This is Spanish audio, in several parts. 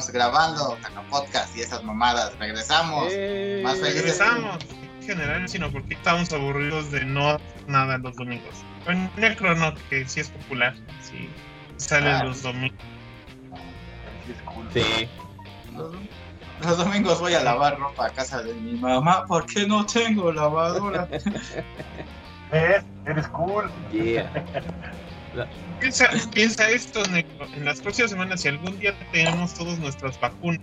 Estamos grabando Taca Podcast y esas mamadas. Regresamos. ¡Eh! Más felices. Regresamos. En general, sino porque estamos aburridos de no hacer nada los domingos. En Necrono, que sí es popular, sí sale Ah. los domingos. Sí. Los, los domingos voy a lavar ropa a casa de mi mamá porque no tengo lavadora. ¿Ves? Eres cool. Yeah. Piensa, piensa esto, Necro. En las próximas semanas, si algún día tenemos todas nuestras vacunas,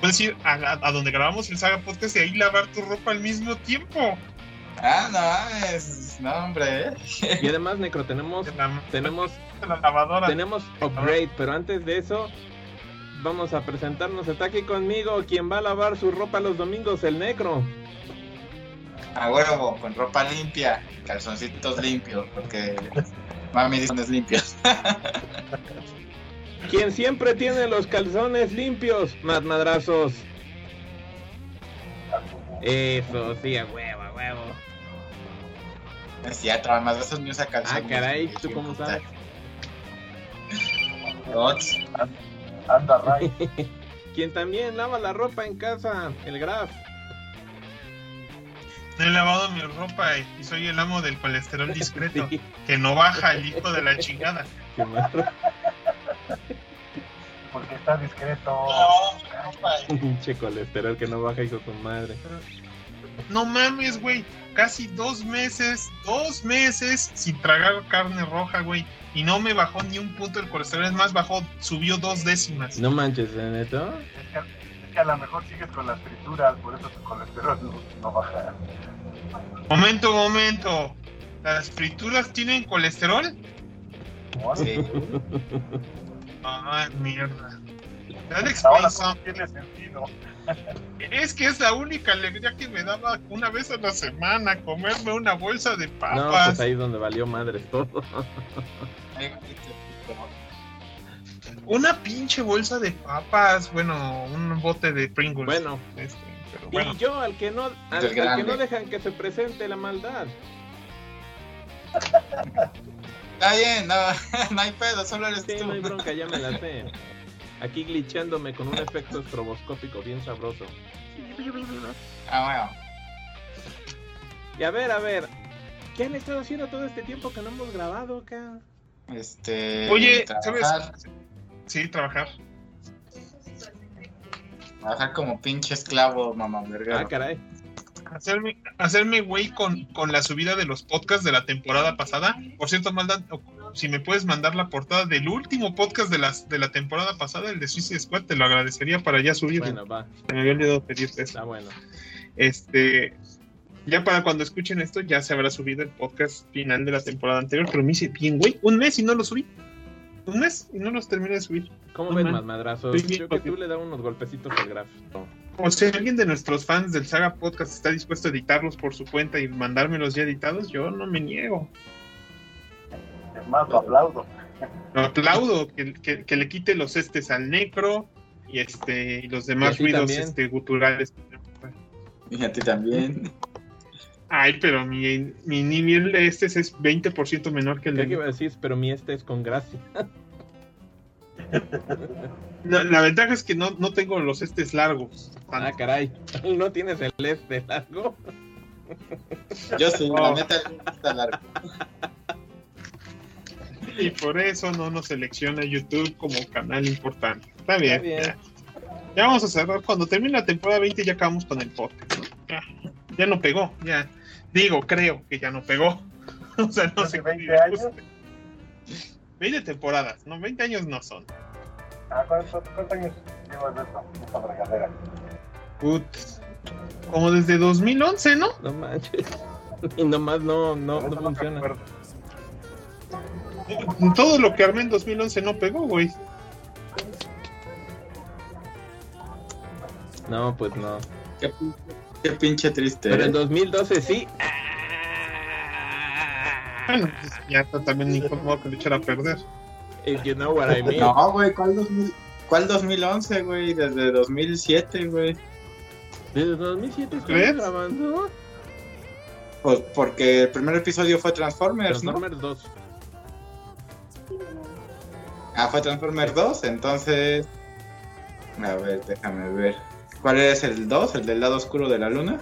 puedes ir a, a- a donde grabamos el Saga Podcast y ahí lavar tu ropa al mismo tiempo. ah, no, es. No, hombre. Y además, Necro, tenemos, la, tenemos, de la lavadora. tenemos upgrade, pero antes de eso, vamos a presentarnos. Está aquí conmigo quien va a lavar su ropa los domingos, el Necro. A huevo, con ropa limpia, calzoncitos limpios, porque mami dice que es limpios. Quien siempre tiene los calzones limpios, más madrazos. Eso, sí, a huevo, a huevo. Es cierto, además de esos me usa Ah, calzones. caray, ¿tú cómo sabes? Ots. Anda, Ray. Quien también lava la ropa en casa, el Graf. No he lavado mi ropa y, soy el amo del colesterol discreto, Sí, que no baja el hijo de la chingada. qué mal. Porque está discreto. Pinche colesterol que no baja, hijo de tu madre. No mames, güey. Casi dos meses, dos meses sin tragar carne roja, güey. Y no me bajó ni un punto el colesterol. Es más, bajó, subió dos décimas. No manches, ¿eh, neto. Es que, que a lo mejor sigues con las frituras, por eso tu colesterol no, no baja. Momento, momento. ¿Las frituras tienen colesterol? ¿No? Sí. Ah, mierda. Ahora something. tiene sentido. Es que es la única alegría que me daba una vez a la semana comerme una bolsa de No, papas. pues ahí es donde valió madres todo. Una pinche bolsa de papas, bueno, un bote de Pringles. Bueno, Este, pero bueno. y yo al que no, al, que no dejan que se presente la maldad. Está bien, no, no hay pedo, solo eres Sí, tú. no hay bronca, ya me la sé. Aquí glitchándome con un efecto estroboscópico bien sabroso. Ah, Y a ver, a ver, ¿qué han estado haciendo todo este tiempo que no hemos grabado acá? bueno. Este. Oye, trabajar, ¿sabes? Sí, trabajar. trabajar como pinche esclavo, mamá Ah, verga. caray. Hacerme, hacerme güey con, con la subida de los podcasts de la temporada pasada. Por cierto, maldad, si me puedes mandar la portada del último podcast de, las, de la temporada pasada, el de Suicide Squad, te lo agradecería para ya subirlo. Bueno, va, me había olvidado pedirte eso. está bueno. Este, ya para cuando escuchen esto, ya se habrá subido el podcast final de la temporada anterior, pero me hice bien, güey, un mes y no lo subí. Un mes y no los terminé de subir. ¿Cómo ves, mal. más madrazos? Bien, Creo que tú le das unos golpecitos al graf. O si alguien de nuestros fans del Saga Podcast está dispuesto a editarlos por su cuenta y mandármelos ya editados, yo no me niego. Es más, lo aplaudo. Lo aplaudo que, que- que le quite los estes al necro y este y los Y demás ti ruidos este, guturales. Y a ti también. Ay, pero mi, mi nivel de estes es 20% menor que el ¿Qué de iba a decir? Pero mi este es con gracia. No, la ventaja es que no, no tengo los estes largos. Ah, caray. ¿No tienes el este largo? Yo sí, la Oh. neta está largo. Y por eso no nos selecciona YouTube como canal importante. Está bien. Está bien. Ya. Ya vamos a cerrar. Cuando termine la temporada 20 ya acabamos con el podcast. ¿no? Ya, ya no pegó. Ya. Digo, creo que ya no pegó. o sea, no ¿Hace sé 20 qué años? 20 temporadas, ¿no? 20 años no son. Ah, ¿Cuántos, cuántos años llevas de esto? Esta fregadera. Put. Como desde 2011, ¿no? No manches. Y nomás no, no, no funciona. acuerdo. Todo lo que armé en 2011 no pegó, güey. No, pues no. Qué, qué pinche triste. Pero en ¿eh? 2012 sí. Bueno, pues ya también ni modo que lo echara a perder. If you know what I mean. No, güey, ¿cuál, 2000 ¿cuál 2011, güey? Desde 2007, güey. Desde 2007 ¿Crees? estamos grabando. Pues porque el primer episodio fue Transformers, ¿no? Transformers 2. Ah, fue Transformers 2, entonces... A ver, déjame ver. ¿Cuál es el 2? ¿El del lado oscuro de la luna?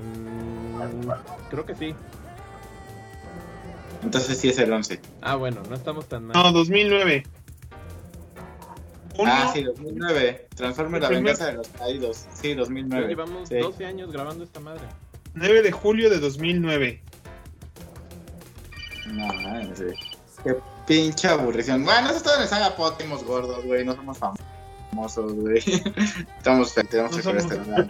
Mm, creo que sí. Entonces sí es el 11. Ah, bueno, no estamos tan mal. No, 2009. Uno, Ah, sí, 2009. Transformers la primer- venganza de los caídos. Sí, Ya 2009. llevamos Sí. 12 años grabando esta madre. 9 de julio de 2009. No, güey. Qué pinche aburrición. Bueno, eso es todo en el saga gordos, güey. No somos famosos, güey. Estamos tenemos No el somos- colesterol.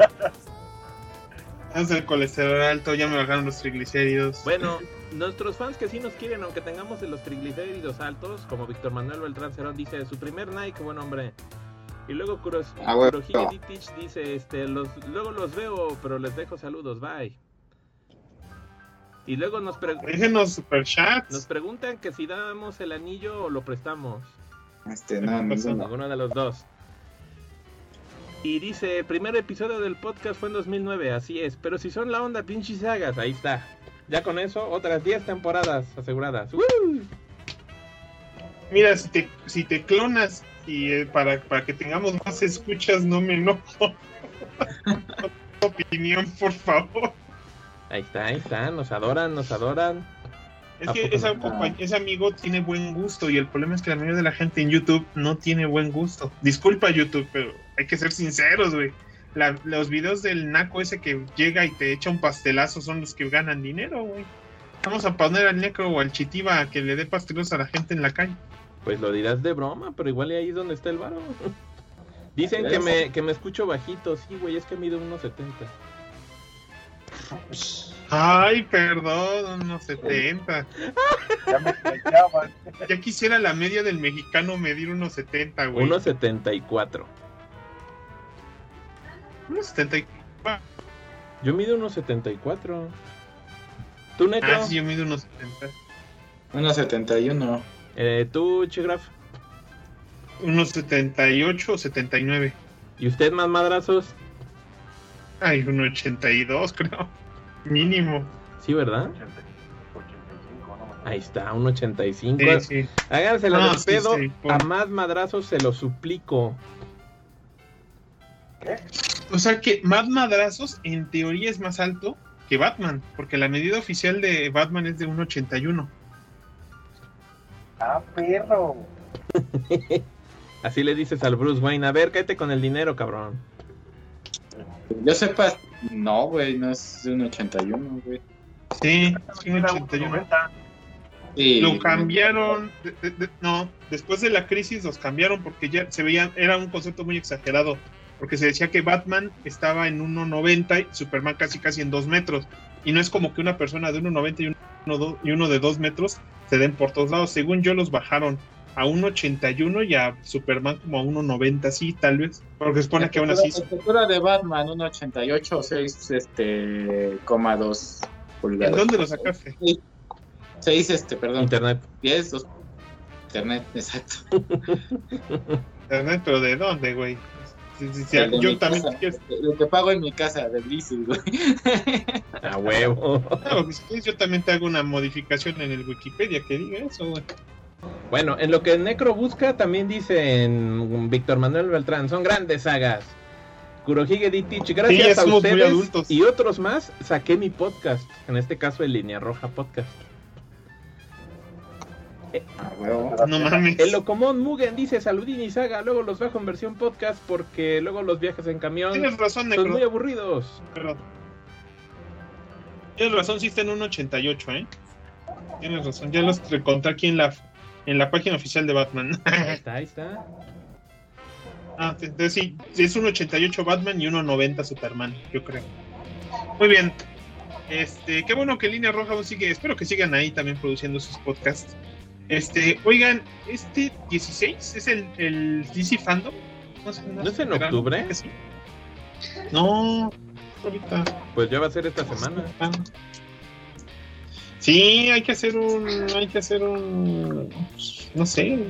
Vamos el colesterol alto, ya me bajaron los triglicéridos. Bueno, nuestros fans que sí nos quieren, aunque tengamos los triglicéridos altos, como Víctor Manuel Beltrán Cerón dice, su primer Nike, buen hombre. Y luego Kuros, Ah, bueno. Ditich dice, este, los, luego los veo, pero les dejo saludos, bye. Y luego nos, pre- Déjenos nos preguntan que si damos el anillo o lo prestamos. Este, no, ninguno. Ninguno de los dos. Y dice, primer episodio del podcast fue en 2009, así es. Pero si son la onda pinches sagas, ahí está. Ya con eso, otras 10 temporadas aseguradas. ¡Woo! Mira, si te, si te clonas y eh, para, para que tengamos más escuchas, no me enojo. opinión, por favor. Ahí está, ahí está. Nos adoran, nos adoran. Es ¿A que esa ese amigo tiene buen gusto y el problema es que la mayoría de la gente en YouTube no tiene buen gusto. Disculpa YouTube, pero hay que ser sinceros, güey. La- los videos del naco ese que llega y te echa un pastelazo son los que ganan dinero, güey. Vamos a poner al necro o al chitiba a que le dé pastelos a la gente en la calle. Pues lo dirás de broma, pero igual ahí es donde está el varo. Dicen que me, que me escucho bajito. Sí, güey, es que mido unos 70. Ay, perdón, unos 70. Ya me flechaban. Ya quisiera la media del mexicano medir unos 70, güey. Unos 74. Unos 70. Yo mido unos 74. ¿Tú, Necro? Ah, sí, yo mido unos 70. 1.71. Eh, ¿Tú, Chigraf? Unos 78 o 79. ¿Y usted más madrazos? Ay, un 82, creo. Mínimo. Sí, ¿verdad? 80, 85, no me Ahí está, un 85. Sí, sí. Hágansela No, sí, pedo. sí, A más madrazos se lo suplico. O sea que Mad Madrazos en teoría es más alto que Batman, porque la medida oficial de Batman es de 1,81. Ah, perro. Así le dices al Bruce Wayne. A ver, cállate con el dinero, cabrón. Yo sepa, no, güey, no es de un 81, güey. Sí, sí, un Era 81. 1.90. Sí, Lo cambiaron, de- de- de- no, después de la crisis los cambiaron porque ya se veía, era un concepto muy exagerado, porque se decía que Batman estaba en 1,90 y Superman casi casi en 2 metros, y no es como que una persona de 1,90 y uno, y uno de 2 metros se den por todos lados, según yo los bajaron a 1,81 y a Superman como a 1,90, sí, tal vez, porque se supone que aún así... La estatura de Batman, 1.88 o 6, este, coma 2 ¿En pulgadas. dónde lo sacaste? 6, este, perdón, Internet. 10, 2. Internet, exacto. Internet, pero ¿de dónde, güey? Sí, sí, sí, El de yo también... casa, Lo que pago en mi casa, de Blizzard, güey. A huevo. No, pues, si quieres, yo también te hago una modificación en el Wikipedia que diga eso, güey. Bueno, en lo que Necro busca, también dice en Víctor Manuel Beltrán, son grandes sagas. Kurohige Ditich, gracias a ustedes y otros más, saqué mi podcast, en este caso el Línea Roja Podcast. Ah. No mames. El Locomón Mugen dice Saludín y Saga, luego los bajo en versión podcast porque luego los viajes en camión Tienes razón, son muy aburridos. Perdón. Tienes razón, sí está en un 88, ¿eh? Tienes razón, ya los encontré aquí en la, en la página oficial de Batman. Ahí está, ahí está. ah, entonces sí, es un 88 Batman y un 90 Superman, yo creo. Muy bien. Este, qué bueno que Línea Roja aún sigue, espero que sigan ahí también produciendo sus podcasts. Este, oigan, este 16 es el, el DC Fandom. No, sé, ¿No es en verano, octubre? sí. No, ahorita. Pues ya va a ser esta semana. Sí, hay que hacer un, hay que hacer un, no sé,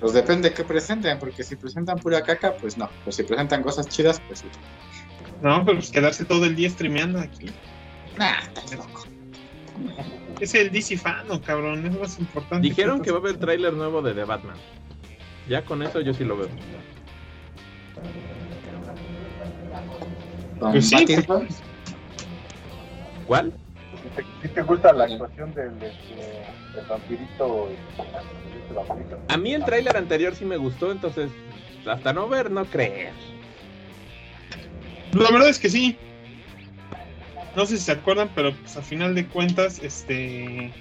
Pues depende de qué presenten, porque si presentan pura caca, pues no. Pues si presentan cosas chidas, pues sí. no, pero pues quedarse todo el día streameando aquí. Nah, estás loco. Es el DC Fandom, cabrón, es más importante. Dijeron que va a haber tráiler nuevo de The Batman. Ya con eso yo sí lo veo. Pues sí, Pattinson. ¿Cuál? Si te, si te gusta la actuación del, este, del vampirito, este vampirito. A mí el tráiler anterior sí me gustó, entonces hasta no ver, no creer. La verdad es que sí. No sé si se acuerdan, pero pues a final de cuentas, este.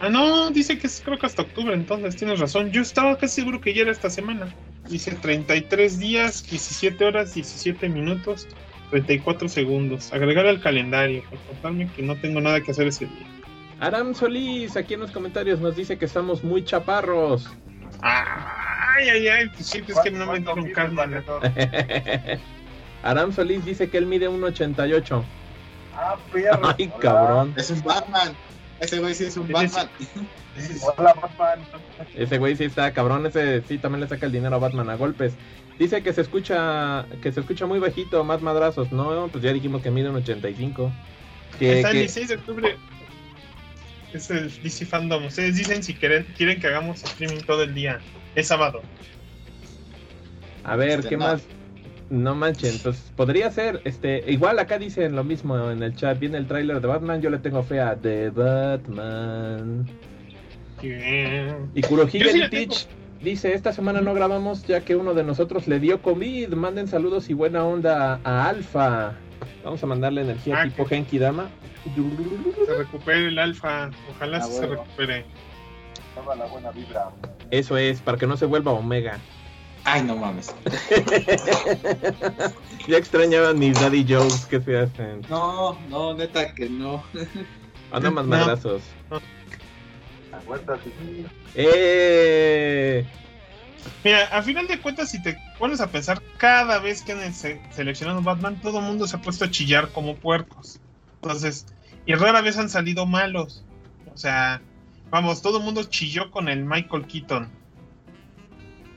Ah, no, dice que es creo que hasta octubre, entonces tienes razón. Yo estaba casi seguro que ya era esta semana. Dice 33 días, 17 horas, 17 minutos, 34 segundos. Agregar al calendario, por contarme que no tengo nada que hacer ese día. Aram Solís aquí en los comentarios nos dice que estamos muy chaparros. Ay, ay, ay, pues sí, es que no me ¿Cuánto dieron calma. Aram Solís dice que él mide 1.88. Ah, perro. Ay, Hola. cabrón. Es un Batman. Ese güey sí es un Batman. Hola, Batman. Ese güey sí está cabrón, ese sí también le saca el dinero a Batman a golpes. Dice que se escucha que se escucha muy bajito, más madrazos. No, pues ya dijimos que mide un 85. Que, Está el que- 16 de octubre. Es el DC Fandom. Ustedes dicen si quieren, quieren que hagamos streaming todo el día. Es sábado. A ver, Este, ¿qué no. más? No manchen, entonces podría ser, este, igual acá dicen lo mismo en el chat, viene el tráiler de Batman, yo le tengo fe a The Batman. Y Kurohige sí Teach dice, esta semana no grabamos ya que uno de nosotros le dio COVID, manden saludos y buena onda a Alfa. Vamos a mandarle energía Ah, tipo que- Genki Dama. Se recupere el alfa. Ojalá Ah, se recupere. Toda la buena vibra. Eso es, para que no se vuelva Omega. Ay, no mames. ya extrañaba mis daddy jokes que se hacen. No, no, neta que no. Anda más No. madrazos. ¡Eh! Mira, a final de cuentas, si te pones a pensar, cada vez que han se- seleccionado Batman, todo el mundo se ha puesto a chillar como puercos. Entonces, y rara vez han salido malos. O sea, vamos, todo el mundo chilló con el Michael Keaton.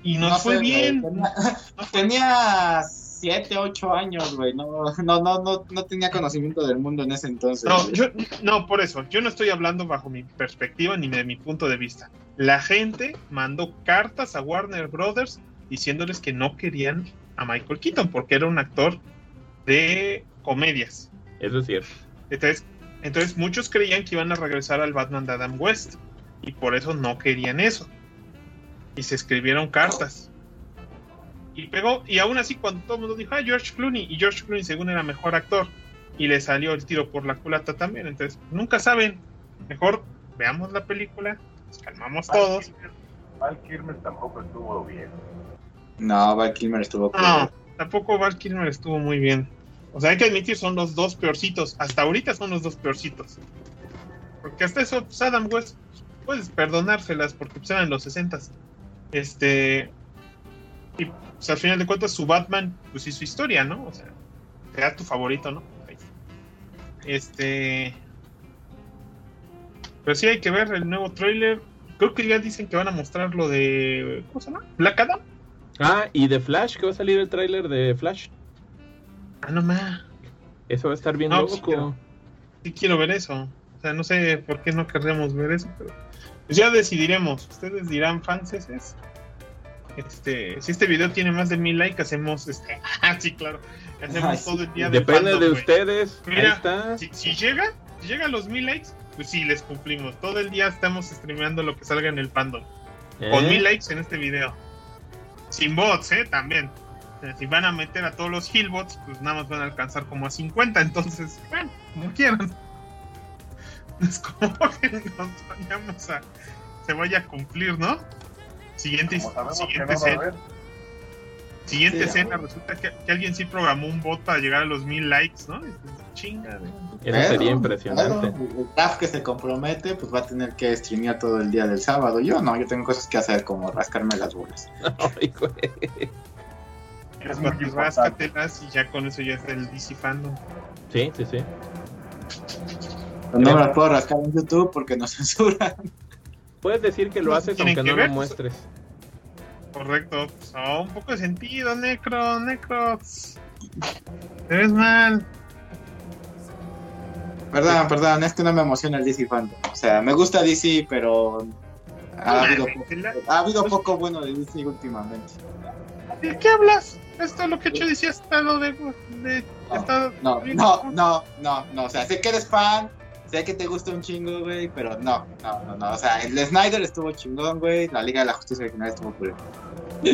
Y nos No fue sé, bien. Tenía, tenía 7, 8 años, güey. No, no, no, no, no tenía conocimiento del mundo en ese entonces. No, yo, no, por eso, yo no estoy hablando bajo mi perspectiva ni de mi punto de vista. La gente mandó cartas a Warner Brothers diciéndoles que no querían a Michael Keaton porque era un actor de comedias. Eso es cierto. Entonces, entonces muchos creían que iban a regresar al Batman de Adam West y por eso no querían eso. Y se escribieron cartas. Y pegó, y aún así cuando todo el mundo dijo, ah, George Clooney, y George Clooney según era mejor actor, y le salió el tiro por la culata también, entonces nunca saben, mejor veamos la película, nos calmamos todos. Val Kilmer tampoco estuvo bien. No, Val Kilmer estuvo. No, tampoco Val Kilmer estuvo muy bien. O sea, hay que admitir, son los dos peorcitos. Hasta ahorita son los dos peorcitos. Porque hasta eso, pues, Adam West, puedes perdonárselas porque pues, eran los 60 Este. Y pues, al final de cuentas, su Batman, pues hizo historia, ¿no? O sea, era tu favorito, ¿no? Este. Pero sí hay que ver el nuevo trailer. Creo que ya dicen que van a mostrar lo de. ¿Cómo se llama? Black Adam. Ah, y de Flash, que va a salir el tráiler de Flash. Ah, no más. Eso va a estar bien No, sí loco. quiero. Sí quiero ver eso. O sea, no sé por qué no querríamos ver eso, pero pues ya decidiremos. Ustedes dirán, fans, este, si este video tiene más de mil likes, hacemos este. Ah, sí, claro. Hacemos Ay, todo el día de Depende fandom, de ustedes. Ahí Mira, está. Si, si llega, si llega a los mil likes, pues sí, les cumplimos. Todo el día estamos streameando lo que salga en el fandom. Con ¿Eh? mil likes en este video. Sin bots, ¿eh? También. O sea, Si van a meter a todos los Hillbots, pues nada más van a alcanzar como a 50. Entonces, bueno, como quieran. Es como que nos vayamos a. Se vaya a cumplir, ¿no? Siguiente, siguiente no escena. Siguiente Sí, escena. Resulta que, que alguien sí programó un bot para llegar a los mil likes, ¿no? Dices, Chinga. Eso sería impresionante. Claro, el staff que se compromete, pues va a tener que streamear todo el día del sábado. Yo no, yo tengo cosas que hacer como rascarme las bolas. Ay, güey. Es Pues. Ráscatelas y ya con eso ya es el DC Fandom. Sí, sí, sí. No me las puedo rascar en YouTube porque nos censuran. Puedes decir que lo No, haces aunque que no ver, lo pues, muestres. Correcto. Pues, oh, un poco de sentido, Necro, Necro. Te ves mal. Perdón, perdón, es que no me emociona el DC fandom. O sea, me gusta DC, pero ha habido, poco, ha habido poco bueno de DC últimamente. ¿De qué hablas? Esto es lo que yo decía hasta lo de. de está No, bien. no, no, no, no. O sea, sé que eres fan, sé que te gusta un chingo, güey, pero no, no, no, no. O sea, el de Snyder estuvo chingón, güey. La Liga de la Justicia original estuvo cool.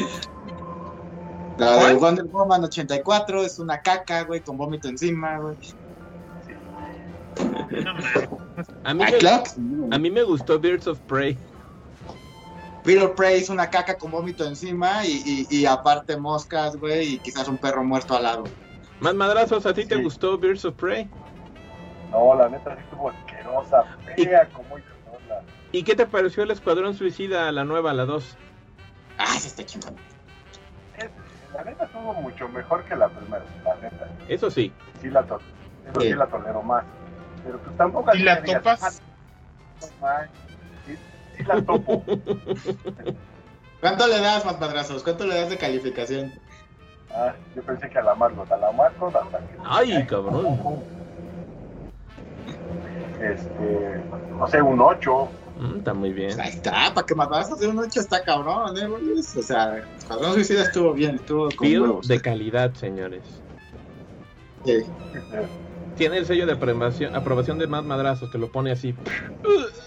La de. Wonder Woman 84 es una caca, güey, con vómito encima, güey. A mí, me, a mí me gustó Birds of Prey. Peter Prey es una caca con vómito encima y, y, y aparte moscas, güey, y quizás un perro muerto al lado. Más madrazos, ¿a ti te gustó Birds of Prey? No, la neta sí estuvo asquerosa, fea como la ¿Y qué te pareció el Escuadrón Suicida, la nueva, la 2? Ah, sí está chingón. La neta estuvo mucho mejor que la primera, la neta. Eso sí. Sí la, to eso Sí. la tolero más. Pero pues tampoco... ¿Y la topas? "Ah, no manches". Sí, sí la topo. ¿Cuánto le das, más madrazos? ¿Cuánto le das de calificación? Ah, yo pensé que a la Margot, a la Margot hasta que... Ay, cabrón. Este, no sé, un 8. Mm, está muy bien. Pues ahí está, para que madrazos de un 8 está cabrón, eh. O sea, Escuadrón Suicida estuvo bien, estuvo con huevos. de calidad, señores. Sí. Tiene el sello de aprobación, aprobación de más madrazos, que lo pone así.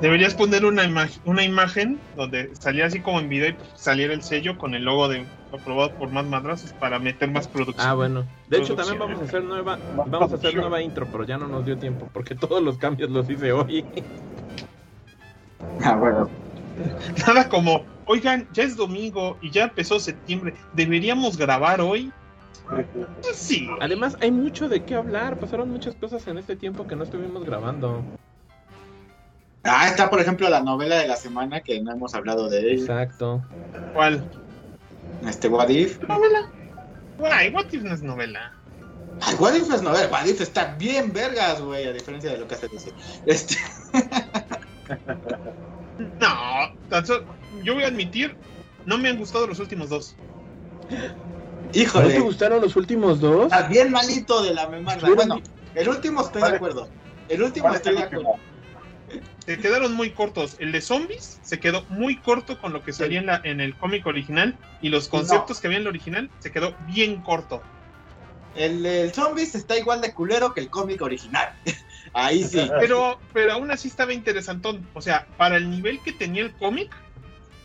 Deberías poner una, ima- una imagen donde saliera así como en video y saliera el sello con el logo de aprobado por más madrazos para meter más producción. Ah, bueno. De hecho, también vamos a hacer nueva, vamos a hacer nueva intro, pero ya no nos dio tiempo, porque todos los cambios los hice hoy. Ah, bueno. Nada como, oigan, ya es domingo y ya empezó septiembre, ¿deberíamos grabar hoy? Sí. Además, hay mucho de qué hablar. Pasaron muchas cosas en este tiempo que no estuvimos grabando. Ah, está, por ejemplo, la novela de la semana que no hemos hablado de ella. Exacto. ¿Cuál? Este, What If. ¿Novela? Guay, What If no es novela. Ay, What If es novela. What If está bien vergas, güey, a diferencia de lo que hace DC. Este, No, tan so- yo voy a admitir, no me han gustado los últimos dos. ¿No te híjole. gustaron los últimos dos? Está bien malito de la memoria. Bueno, el último estoy de acuerdo. El último ¿Cuál es estoy de acuerdo. Se quedaron muy cortos. El de zombies se quedó muy corto con lo que salía en, la, en el cómic original y los conceptos que había en el original se quedó bien corto. El, el Zombies está igual de culero que el cómic original. Ahí sí. Pero, pero aún así estaba interesantón. O sea, para el nivel que tenía el cómic,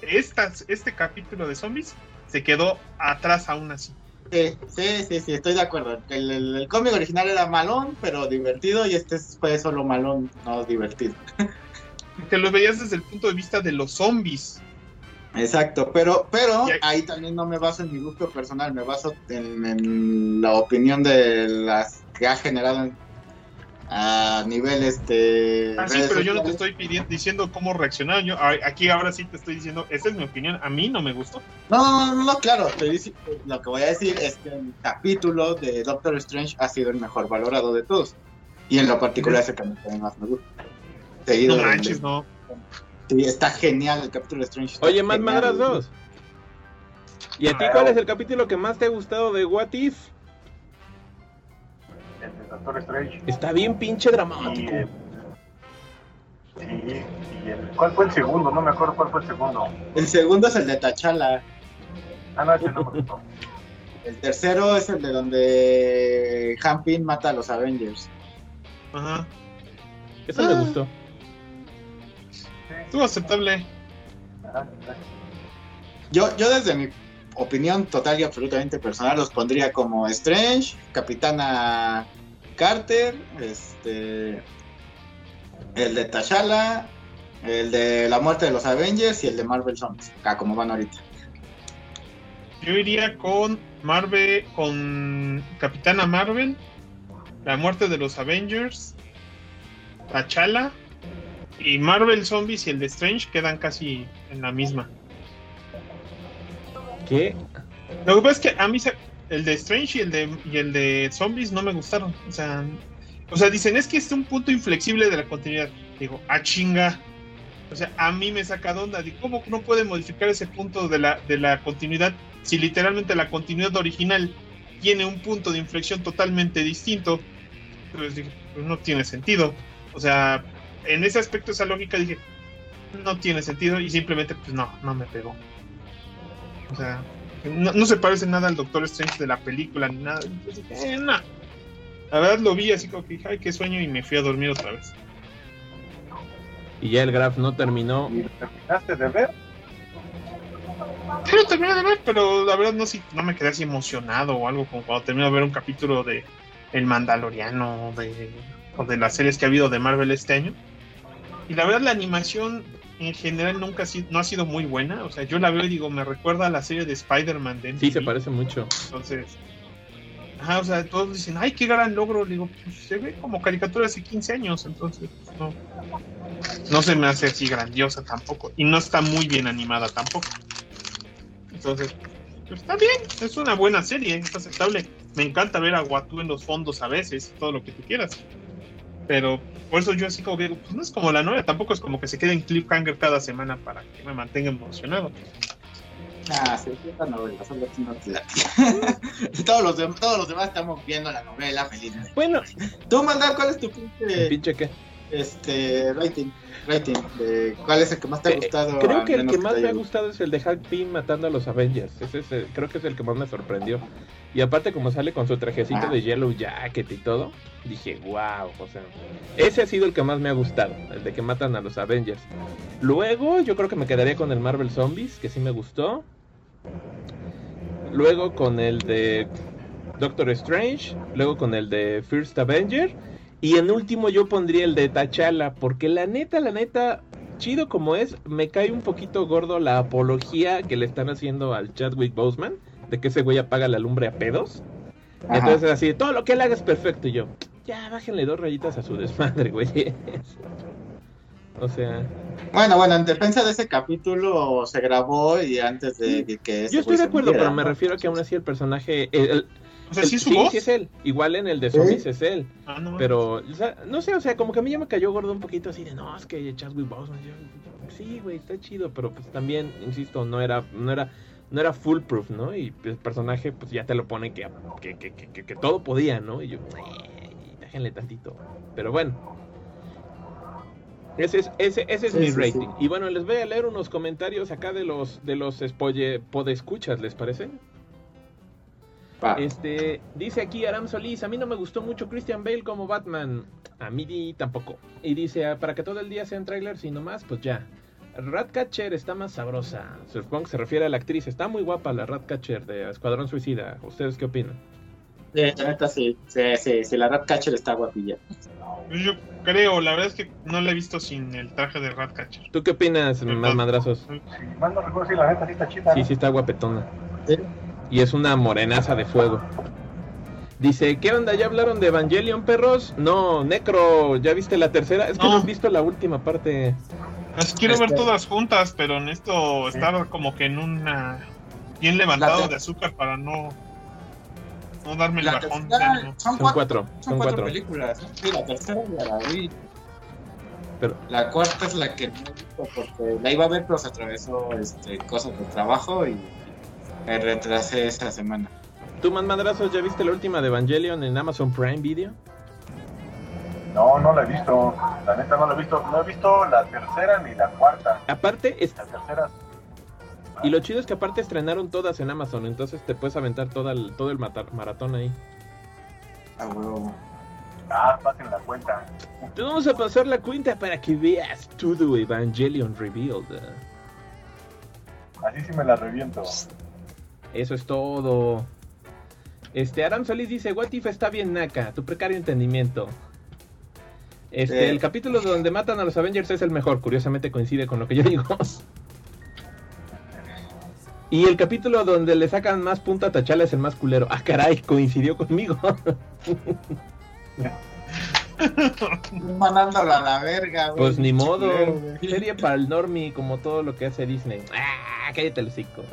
estas- este capítulo de zombies se quedó atrás aún así. Sí, sí, sí, sí, estoy de acuerdo. El, el- el cómic original era malón, pero divertido, y este fue solo malón, no divertido. Porque lo veías desde el punto de vista de los zombies. Exacto, pero, pero ahí- también no me baso en mi gusto personal, me baso en, en la opinión de las que ha generado en- a nivel este. Ah, sí, pero yo no te estoy pidiendo, diciendo cómo reaccionar. Yo aquí ahora sí te estoy diciendo, esa es mi opinión. A mí no me gustó. No, no, no, no, claro, estoy dici- lo que voy a decir es que el capítulo de Doctor Strange ha sido el mejor valorado de todos. Y en lo particular es el que más me gusta. Seguido No manches, no. Sí, está genial el capítulo de Strange. Oye, más madras dos. ¿Y a ti Ah, cuál es el capítulo que más te ha gustado de What If? El de Doctor Strange. Está bien pinche Y, dramático. eh, sí, y el, ¿cuál fue el segundo? No me acuerdo cuál fue el segundo. El segundo es el de T'Challa. Ah, no, ese no me gustó. El tercero es el de donde Hampin mata a los Avengers. Ajá. Eso me Ah. gustó. Estuvo aceptable. Yo, yo desde mi opinión total y absolutamente personal los pondría como Strange, Capitana Carter, este, el de T'Challa, el de la muerte de los Avengers y el de Marvel Zombies, acá como van ahorita. Yo iría con Marvel, con Capitana Marvel, la muerte de los Avengers, T'Challa y Marvel Zombies y el de Strange quedan casi en la misma. ¿Qué? Lo que pasa es que a mí se- el de Strange y el de, y el de Zombies no me gustaron. O sea, o sea, dicen, es que es un punto inflexible de la continuidad. Digo, a chinga. O sea, a mí me saca de onda. Digo, ¿cómo no puede modificar ese punto de la, de la continuidad si literalmente la continuidad original tiene un punto de inflexión totalmente distinto? Entonces dije, pues no tiene sentido. O sea, en ese aspecto, esa lógica dije, no tiene sentido y simplemente, pues no, no me pegó. O sea, no, no se parece nada al Doctor Strange de la película ni nada. Entonces dije, eh, no. La verdad lo vi así como que dije, ay, qué sueño y me fui a dormir otra vez. Y ya el Graf no terminó. ¿Y lo terminaste de ver? Sí, lo terminé de ver, pero la verdad no, sí, no me quedé así emocionado o algo como cuando termino de ver un capítulo de El Mandaloriano de, o de las series que ha habido de Marvel este año. Y la verdad la animación en general nunca ha sido, no ha sido muy buena. O sea, yo la veo y digo, me recuerda a la serie de Spider-Man de Sí, se parece mucho. Entonces, ajá, o sea, todos dicen, ay, qué gran logro. Le digo, pues, se ve como caricatura hace 15 años, entonces pues, no, no se me hace así grandiosa tampoco. Y no está muy bien animada tampoco. Entonces, pues, está bien, es una buena serie, es aceptable. Me encanta ver a Watu en los fondos a veces, todo lo que tú quieras. Pero por eso yo así como que digo, pues no es como la novela, tampoco es como que se quede en cliffhanger cada semana para que me mantenga emocionado. Ah, sí, es la novela, solo tú no te late. todos, los dem- todos los demás estamos viendo la novela felizmente. Bueno, Tú, Mandar, ¿cuál es tu ¿el pinche pinche qué? este, rating? Rating de ¿Cuál es el que más te ha Eh, gustado? Creo que el que más me ha gustado es el de Hank Pym matando a los Avengers. Ese es el- creo que es el que más me sorprendió. Y aparte como sale con su trajecito Ah. de Yellow Jacket y todo, dije, wow, o sea, ese ha sido el que más me ha gustado, el de que matan a los Avengers. Luego yo creo que me quedaría con el Marvel Zombies, que sí me gustó. Luego con el de Doctor Strange, luego con el de First Avenger. Y en último yo pondría el de T'Challa, porque la neta, la neta, chido como es, me cae un poquito gordo la apología que le están haciendo al Chadwick Boseman, de que ese güey apaga la lumbre a pedos. Ajá. Entonces así, todo lo que él haga es perfecto. Y yo, ya, bájenle dos rayitas a su desmadre, güey. o sea, Bueno, bueno, en defensa de ese capítulo se grabó y antes de que- ese yo estoy de acuerdo, muriera, pero me ¿no? refiero a que aún así el personaje... el- el- O sea, sí es su voz. sí es él. Igual en el de. Zombies es él. Ah, no, Pero, o sea, no sé, o sea, como que a mí ya me cayó gordo un poquito así de, no, es que Chadwick Boseman, yo, sí, güey, está chido, pero pues también, insisto, no era, no era, no era foolproof, ¿no? Y el personaje, pues ya te lo pone que, que, que, que, que- que todo podía, ¿no? Y yo, "Eh, déjenle tantito. Pero bueno. Ese es, ese, ese es Sí, mi sí, rating. sí. Y bueno, les voy a leer unos comentarios acá de los, de los spoiler, podescuchas, ¿les parece? Este, dice aquí Aram Solís, a mí no me gustó mucho Christian Bale como Batman. A mí tampoco. Y dice, "Ah, para que todo el día sean trailers y no más, pues ya. Ratcatcher está más sabrosa. Supongo que se refiere a la actriz. Está muy guapa la Ratcatcher de Escuadrón Suicida. ¿Ustedes qué opinan? Sí, la neta sí, sí, sí, sí, la Ratcatcher está guapilla. Pues yo creo, la verdad es que no la he visto sin el traje de Ratcatcher. ¿Tú qué opinas, más madrazos? No recuerdo, sí, la neta sí está chida. Sí, sí está guapetona. Sí. Y es una morenaza de fuego. Dice, ¿qué onda? ¿Ya hablaron de Evangelion, perros? No, Necro, ¿ya viste la tercera? Es que no, No. he visto la última parte. Las quiero ver Este- todas juntas, pero en esto estar como que en una bien levantado de azúcar para no no darme el La bajón. tercera, son, Son cuatro, son son cuatro cuatro. películas. Sí, la tercera ya la vi. Pero- La cuarta es la que no he visto porque la iba a ver, pero se atravesó este, cosas de trabajo y me retrasé esa semana. ¿Tú, man madrazos, ya viste la última de Evangelion en Amazon Prime Video? No, no la he visto. La neta no la he visto. No he visto la tercera ni la cuarta. Aparte, es- La tercera. y lo chido es que aparte estrenaron todas en Amazon, entonces te puedes aventar toda el- todo el maratón ahí. Ah, huevo. Ah, pasen la cuenta. Te vamos a pasar la cuenta para que veas todo Evangelion Revealed. Así sí me la reviento. Eso es todo. Este, Aram Solís dice, What if está bien naca, tu precario entendimiento. Este, Sí. el capítulo donde matan a los Avengers es el mejor, curiosamente coincide con lo que yo digo. Y el capítulo donde le sacan más punta a T'Challa es el más culero. Ah, caray, coincidió conmigo. Mandándolo a la verga, güey. Pues ni modo. Serie para el normie, como todo lo que hace Disney. Ah, cállate el hocico.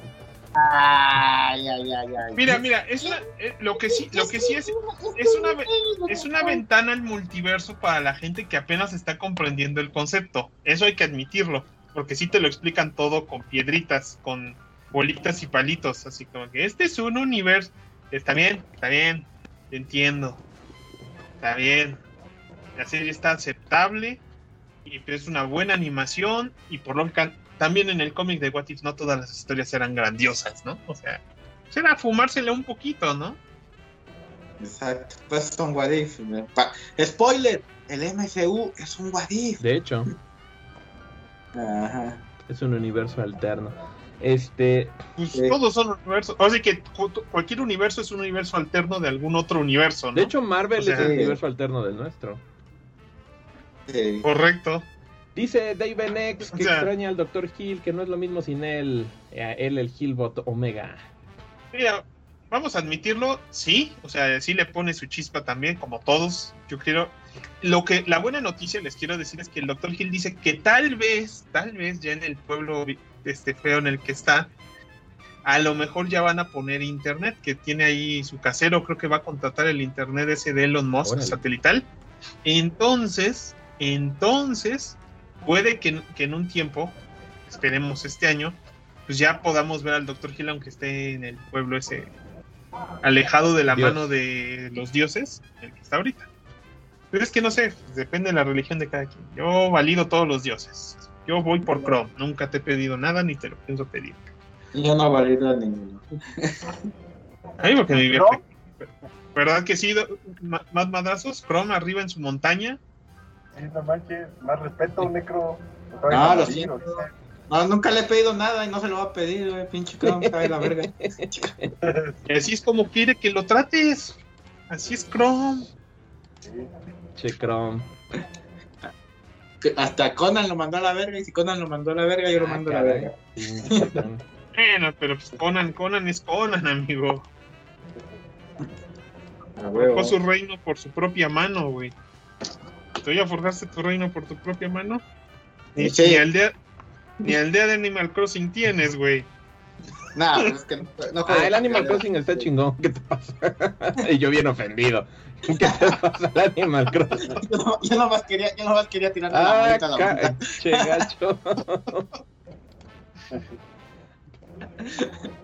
Mira, mira, es una, eh, lo que sí, lo que sí es, es una, es una ventana al multiverso para la gente que apenas está comprendiendo el concepto. Eso hay que admitirlo, porque sí te lo explican todo con piedritas, con bolitas y palitos, así como que este es un universo. Está bien, está bien, te entiendo. está bien. La serie está aceptable y es una buena animación y por lo que también en el cómic de What If no todas las historias eran grandiosas, ¿no? O sea, era fumársela un poquito, ¿no? Exacto, pues son What If. Pa- Spoiler, el MCU es un What If. De hecho, Ajá. es un universo alterno. Este, Pues todos son universos. O sea que cu- cualquier universo es un universo alterno de algún otro universo, ¿no? de hecho, Marvel O sea, es el universo alterno del nuestro. Sí. Correcto. Dice David X que O sea- extraña al Dr. Hill, que no es lo mismo sin él. Eh, él, el Hillbot Omega. Mira, vamos a admitirlo, sí, o sea, sí le pone su chispa también, como todos, yo creo. Lo que, la buena noticia les quiero decir es que el Dr. Hill dice que tal vez, tal vez ya en el pueblo este feo en el que está, a lo mejor ya van a poner internet, que tiene ahí su casero, creo que va a contratar el internet ese de Elon Musk Órale. satelital. Entonces, entonces, puede que, que en un tiempo, esperemos este año, pues ya podamos ver al Dr. Hill aunque esté en el pueblo ese alejado de la Dios. mano de los dioses, el que está ahorita. Pero es que no sé, depende de la religión de cada quien. Yo valido todos los dioses. Yo voy por Chrome, nunca te he pedido nada ni te lo pienso pedir. Yo no valido ninguno. A mí porque me divierte. ¿Verdad que sí? Más madrazos, Chrome arriba en su montaña. Sí, no manches, más respeto, necro. No, lo siento. No, nunca le he pedido nada y no se lo va a pedir, güey, pinche Chrome, sabe la verga. Así es como quiere que lo trates. Así es Chrome. Che, Chrome. Hasta Conan lo mandó a la verga y si Conan lo mandó a la verga, yo lo Ah, mando a la verga. Bueno, pero pues Conan, Conan es Conan, amigo. Forjó su reino por su propia mano, güey. ¿Tú ya forjaste tu reino por tu propia mano? Ni, Sí. ni al día, ni al día de Animal Crossing tienes, güey. Nah, es que no, no Ah, el Animal Crossing está chingón. ¿Qué te pasa? y yo bien ofendido. ¿Qué te pasa el Animal Crossing? Yo, no- yo nomás quería, yo nomás quería tirarle la Ah, vuelta a la che gacho.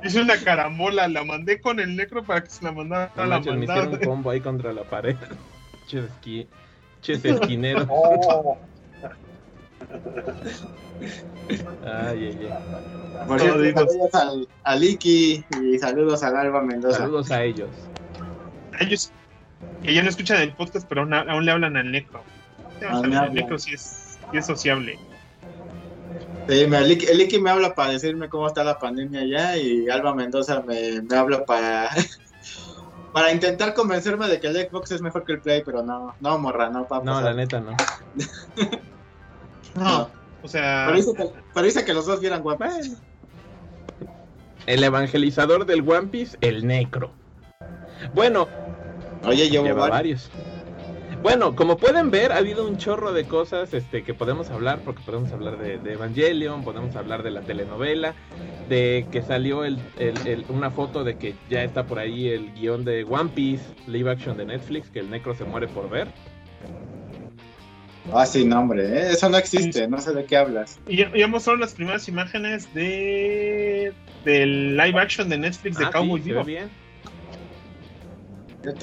Hice una carambola, la mandé con el necro para que se la mandara a la manches, me hicieron un combo ahí contra la pared. Esqui... Ches esquinero. Oh, Ay, ay, ay. Por cierto, saludos al, al Iki y saludos al Alba Mendoza. Saludos a ellos. Ellos que ya no escuchan el podcast, pero aún, aún le hablan al necro. El hablan. necro sí es, sí es sociable. Sí, me- el, Iki, el Iki me habla para decirme cómo está la pandemia allá y Alba Mendoza me, me habla para para intentar convencerme de que el Xbox es mejor que el Play, pero no, no, morra, no, papá. No, la neta no. No, o sea, Pero dice, que, pero dice que los dos vieran. Bueno. El evangelizador del One Piece, el Necro. Bueno, Oye, llevo lleva varios. varios. Bueno, como pueden ver, ha habido un chorro de cosas este, que podemos hablar, porque podemos hablar de, de Evangelion, podemos hablar de la telenovela, de que salió el, el- el- una foto de que ya está por ahí el guion de One Piece, live action de Netflix, que el Necro se muere por ver. Ah, sí, no, hombre, ¿eh? eso no existe, no sé de qué hablas. y ya, mostraron las primeras imágenes de del live action de Netflix de Ah, Cowboy sí, se ve Vivo. bien.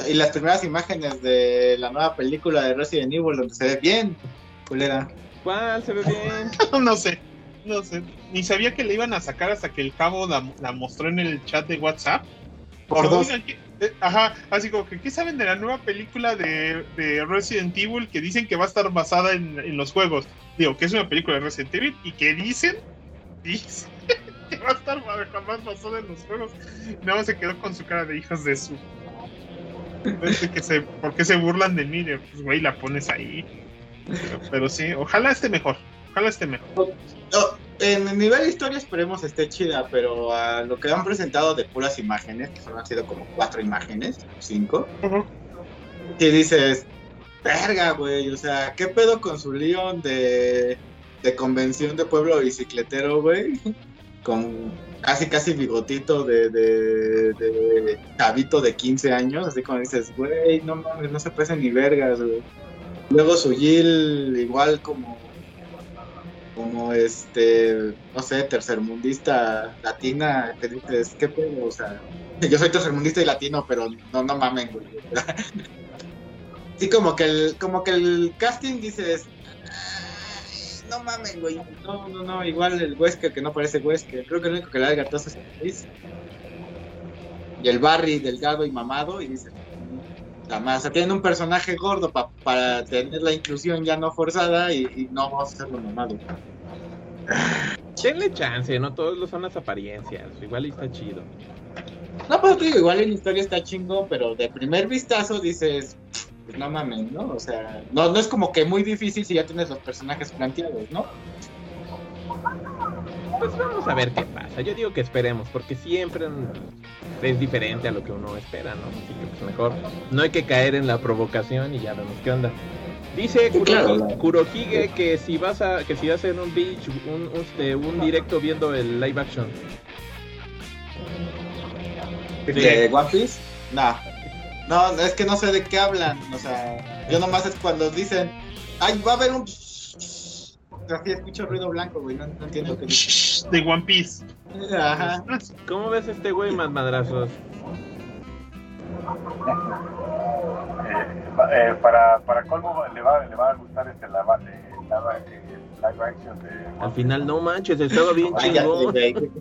Y las primeras imágenes de la nueva película de Resident Evil, donde se ve bien, culera. ¿Cuál? Se ve bien. no sé, no sé. Ni sabía que le iban a sacar hasta que el cabo la, la mostró en el chat de WhatsApp. Por dos. oigan, ¿qué- eh, Ajá, así como que, ¿qué saben de la nueva película de, de Resident Evil que dicen que va a estar basada en, en los juegos? Digo, que es una película de Resident Evil y que dicen, dicen que va a estar jamás basada en los juegos. Nada más se quedó con su cara de hijos de su. Que se, ¿Por qué se burlan de mí? Pues, güey, la pones ahí. Pero, pero sí, ojalá esté mejor. Ojalá esté mejor. No, en el nivel de historia esperemos esté chida, pero a lo que han presentado de puras imágenes, que solo han sido como cuatro imágenes, cinco, y dices, verga, güey, o sea, ¿qué pedo con su Leon de, de convención de pueblo bicicletero, güey? Con casi, casi bigotito de, de, de chavito de 15 años, así como dices, güey, no mames, no se pesen ni vergas, güey. Luego su Jill igual como como este, no sé, tercermundista latina, que dices, ¿qué pedo? O sea, yo soy tercermundista y latino, pero no, no mamen, güey. Sí, como que el, como que el casting dices, "Ay, no mames, güey. No, no, no, igual el Wesker que no parece Wesker. Creo que el único que le da el gatazo es el Chris. Y el Barry delgado y mamado. Y dices, la sea, tienen un personaje gordo pa- para tener la inclusión ya no forzada y, y no vamos a hacerlo mamado. Denle chance, no todos lo son las apariencias. Igual y está chido. No, pues digo, igual en historia está chingo, pero de primer vistazo dices, pues no mames, ¿no? O sea, no, no es como que muy difícil si ya tienes los personajes planteados, ¿no? Pues vamos a ver qué pasa. Yo digo que esperemos, porque siempre es diferente a lo que uno espera, ¿no? Así que pues mejor no hay que caer en la provocación y ya vemos qué onda. Dice claro, la- Kurohige que si vas a que si vas a hacer un beach, un, un, este, un directo viendo el live action. De One Piece, no. No, es que no sé de qué hablan, o sea, yo nomás es cuando dicen, ay, va a haber un... Así escucho ruido blanco, güey, no, no entiendo qué. De One Piece. Ajá. ¿Cómo ves este güey más madrazos? Eh, eh, para, para colmo le va, le va a gustar este lava, eh, lava- eh, live action de Al final no manches, estaba bien chingón. güey.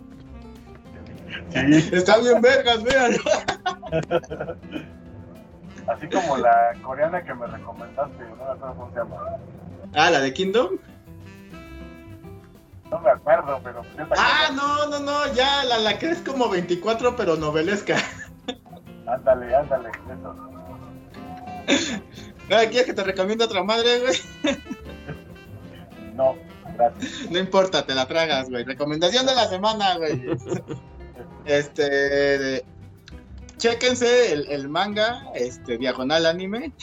Sí, Está bien vergas, vean. así como la coreana que me recomendaste, no me acuerdo cómo se llama. Ah, la de Kingdom. No me acuerdo, pero pues Ah, no, no, no, ya, la, la que es como 24, pero novelesca. Ándale, ándale, eso. Ah, ¿Quieres que te recomiendo otra madre, güey? No, gracias. No importa, te la tragas, güey. Recomendación de la semana, güey. Este. Chéquense el, el manga, este, diagonal anime,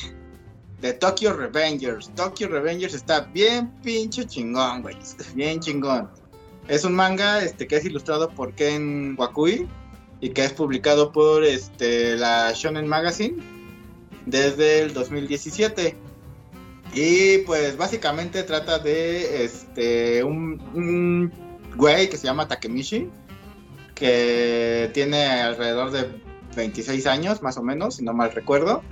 de Tokyo Revengers. Tokyo Revengers está bien pinche chingón, güey. Bien chingón. Es un manga este, que es ilustrado por Ken Wakui y que es publicado por este, la Shonen Magazine desde el 2017. Y pues básicamente trata de este un, un güey que se llama Takemichi, que tiene alrededor de 26 años, más o menos, si no mal recuerdo.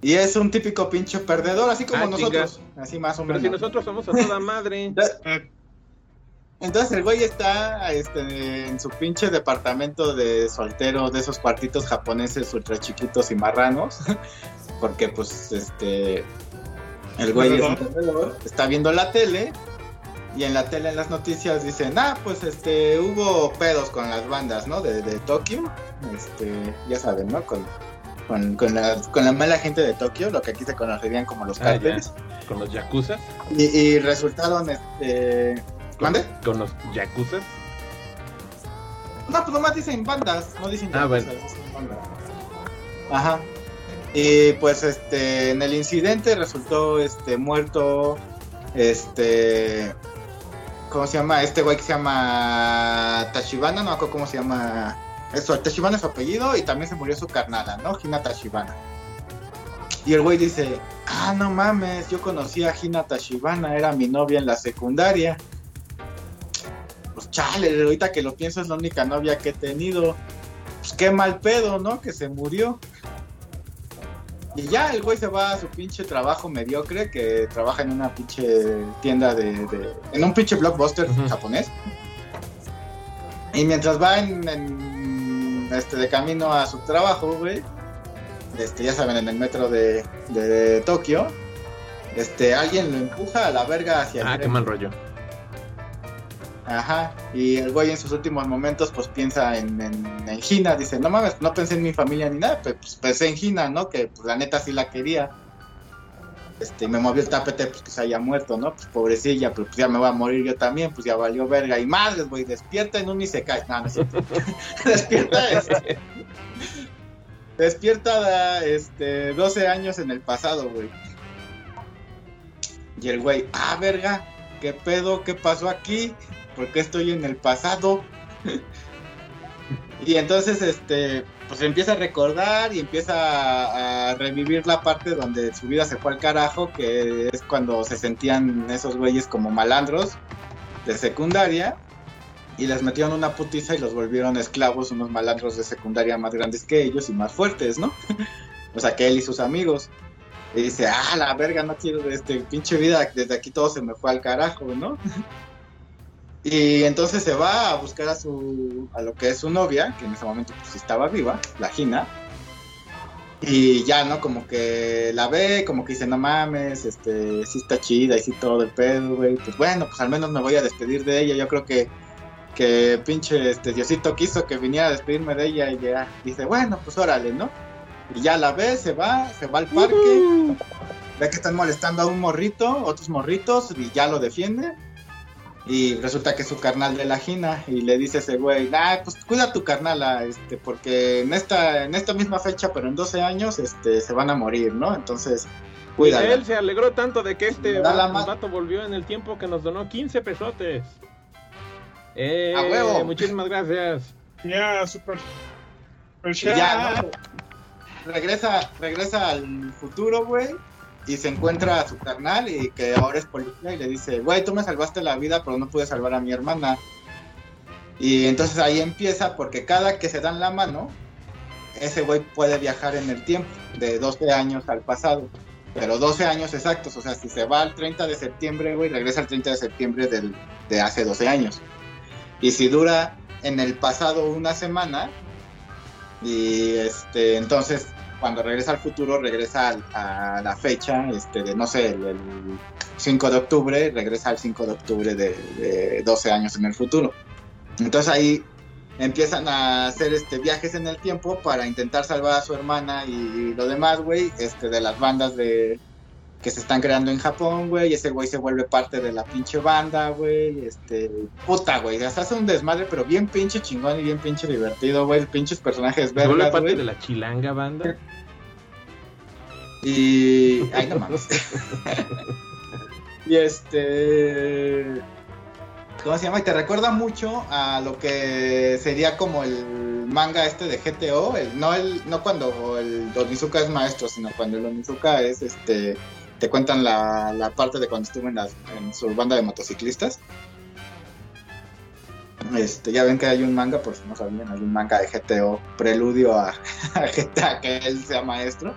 Y es un típico pinche perdedor, así como Ah, nosotros, así más o Pero menos. si nosotros somos a toda madre. Entonces el güey está este, en su pinche departamento de soltero de esos cuartitos japoneses ultra chiquitos y marranos. Porque pues este el güey es un perdedor, está viendo la tele y en la tele en las noticias dicen, ah, pues este hubo pedos con las bandas, ¿no? De, de Tokio. Este, ya saben, ¿no? Con, con, con la, con la mala gente de Tokio, lo que aquí se conocerían como los Ah, cárteles. Con los yakuza. y, y resultaron este. ¿Mande? Con los yakuza. No, pues nomás dicen bandas, no dicen Ah, yakuza, bueno. dicen bandas. Ajá. Y pues este en el incidente resultó este muerto este ¿cómo se llama? Este güey que se llama Tachibana, no me acuerdo cómo se llama. Eso, Tachibana es su apellido y también se murió su carnala, ¿no? Hina Tachibana. Y el güey dice, ah, no mames, yo conocí a Hina Tachibana, era mi novia en la secundaria. Pues chale, ahorita que lo pienso es la única novia que he tenido. Pues qué mal pedo, ¿no? Que se murió. Y ya el güey se va a su pinche trabajo mediocre, que trabaja en una pinche tienda de... de- en un pinche blockbuster japonés. Y mientras va en, en, este, de camino a su trabajo, güey, este, ya saben, en el metro de, de Tokio, este, alguien lo empuja a la verga hacia el Ah, qué mal rollo. Ajá, y el güey en sus últimos momentos pues piensa en, Gina, dice, no mames, no pensé en mi familia ni nada, pues, pensé en Gina, ¿no? Que pues la neta sí la quería. Este, y me movió el tapete pues que se haya muerto, ¿no? Pues pobrecilla, pues, ya me voy a morir yo también, pues ya valió verga. Y madres, güey, despierta en un Isekai. No, no es cierto. despierta, este, despierta, este, 12 años en el pasado, güey. Y el güey, ah, verga, ¿qué pedo? ¿Qué pasó aquí? ¿Por qué estoy en el pasado? y entonces, este, pues empieza a recordar y empieza a, a revivir la parte donde su vida se fue al carajo, que es cuando se sentían esos güeyes como malandros de secundaria. Y les metieron una putiza y los volvieron esclavos, unos malandros de secundaria más grandes que ellos y más fuertes, ¿no? o sea, que él y sus amigos. Y dice, ah, la verga, no quiero este pinche vida, desde aquí todo se me fue al carajo, ¿no? Y entonces se va a buscar a su, a lo que es su novia, que en ese momento pues estaba viva, la Gina. Y ya, ¿no? Como que la ve, como que dice, no mames, este, sí está chida y sí todo el pedo, güey. Pues bueno, pues al menos me voy a despedir de ella. Yo creo que, que pinche este Diosito quiso que viniera a despedirme de ella y ya dice, bueno, pues órale, ¿no? Y ya la ve, se va, se va al parque, ve que están molestando a un morrito, otros morritos, y ya lo defiende. Y resulta que es su carnal de la Gina y le dice ese güey, ah, pues cuida a tu carnala, este, porque en esta, en esta misma fecha, pero en 12 años, este, se van a morir, ¿no? Entonces, cuídala. Él se alegró tanto de que este vato, volvió en el tiempo que nos donó 15 pesotes. Eh, ¡A huevo! Muchísimas gracias. Ya, super. super. Regresa, regresa al futuro, güey, y se encuentra a su carnal y que ahora es policía y le dice, güey, tú me salvaste la vida, pero no pude salvar a mi hermana. Y entonces ahí empieza porque cada que se dan la mano, ese güey puede viajar en el tiempo, de 12 años al pasado. Pero 12 años exactos, o sea, si se va al 30 de septiembre, güey, regresa al 30 de septiembre del, de hace 12 años. Y si dura en el pasado una semana, y este, entonces cuando regresa al futuro, regresa al- a la fecha, este, de no sé, el, el 5 de octubre, regresa al 5 de octubre de, de 12 años en el futuro. Entonces ahí empiezan a hacer este viajes en el tiempo para intentar salvar a su hermana y lo demás, güey, este, de las bandas de que se están creando en Japón, güey, y ese güey se vuelve parte de la pinche banda, güey, este, puta, güey, hasta hace un desmadre, pero bien pinche chingón y bien pinche divertido, güey, pinches personajes Se vuelve parte de la chilanga banda. Y. Ay, no mames. y este. ¿Cómo se llama? Y te recuerda mucho a lo que sería como el manga este de GTO. El, no, el, no cuando el Onizuka es maestro, sino cuando el Onizuka es este. Te cuentan la, la parte de cuando estuvo en, su banda de motociclistas. Este, ya ven que hay un manga, por si no sabían, hay un manga de GTO, preludio a, a GTA, que él sea maestro.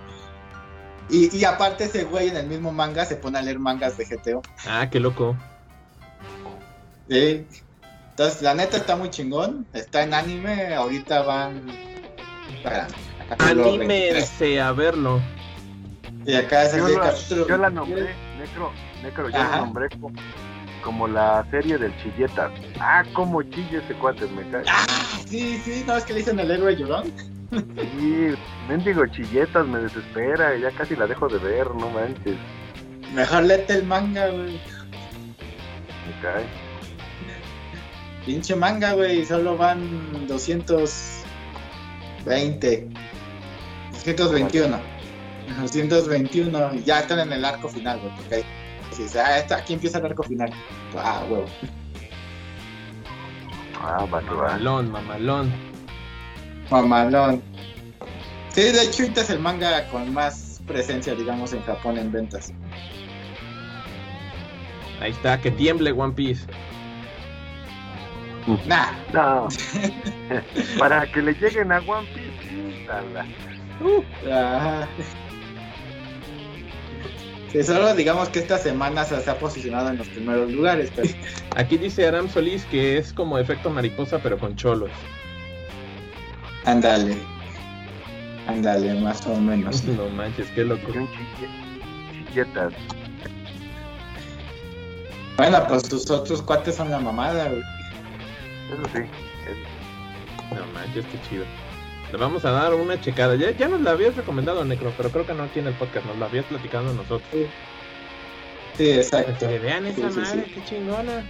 Y, y aparte ese güey en el mismo manga se pone a leer mangas de GTO. Ah, qué loco. Sí. Entonces, la neta está muy chingón. Está en anime. Ahorita van. 23. Anímense a verlo. Y acá es Yo el la, capítulo. yo la 23. nombré, Necro, Necro, yo Ajá. la nombré como, como la serie del chilletas. Ah, como chille ese cuate, me cae. Ah, sí, sí, no es que le dicen el héroe llorón. Sí, mendigo chilletas, me desespera, ya casi la dejo de ver, no manches, Mejor léete el manga, güey. me cae. Pinche manga, güey. Solo van 220. 221. 221. Y ya están en el arco final, güey. Porque ahí si dice, ah, aquí empieza el arco final. Ah, huevo. Ah. Mamalón, mamalón. Mamalón. Sí, de hecho, es el manga con más presencia, digamos, en Japón en ventas. Ahí está, que tiemble One Piece. Nah, No. Para que le lleguen a One Piece. Ajá. Solo digamos que esta semana se, se ha posicionado en los primeros lugares, pero Aquí dice Aram Solís que es como efecto mariposa, pero con cholos. ándale. Ándale, más o menos. No manches, qué loco. Chilletas. Bueno, pues tus otros cuates son la mamada, güey. Eso sí. eso. No manches, qué chido. Le vamos a dar una checada. Ya, ya nos la habías recomendado, Necro, pero creo que no aquí en el podcast. Nos la habías platicado a nosotros. Sí, exacto. Que vean esa Sí, sí, madre, sí. qué chingona.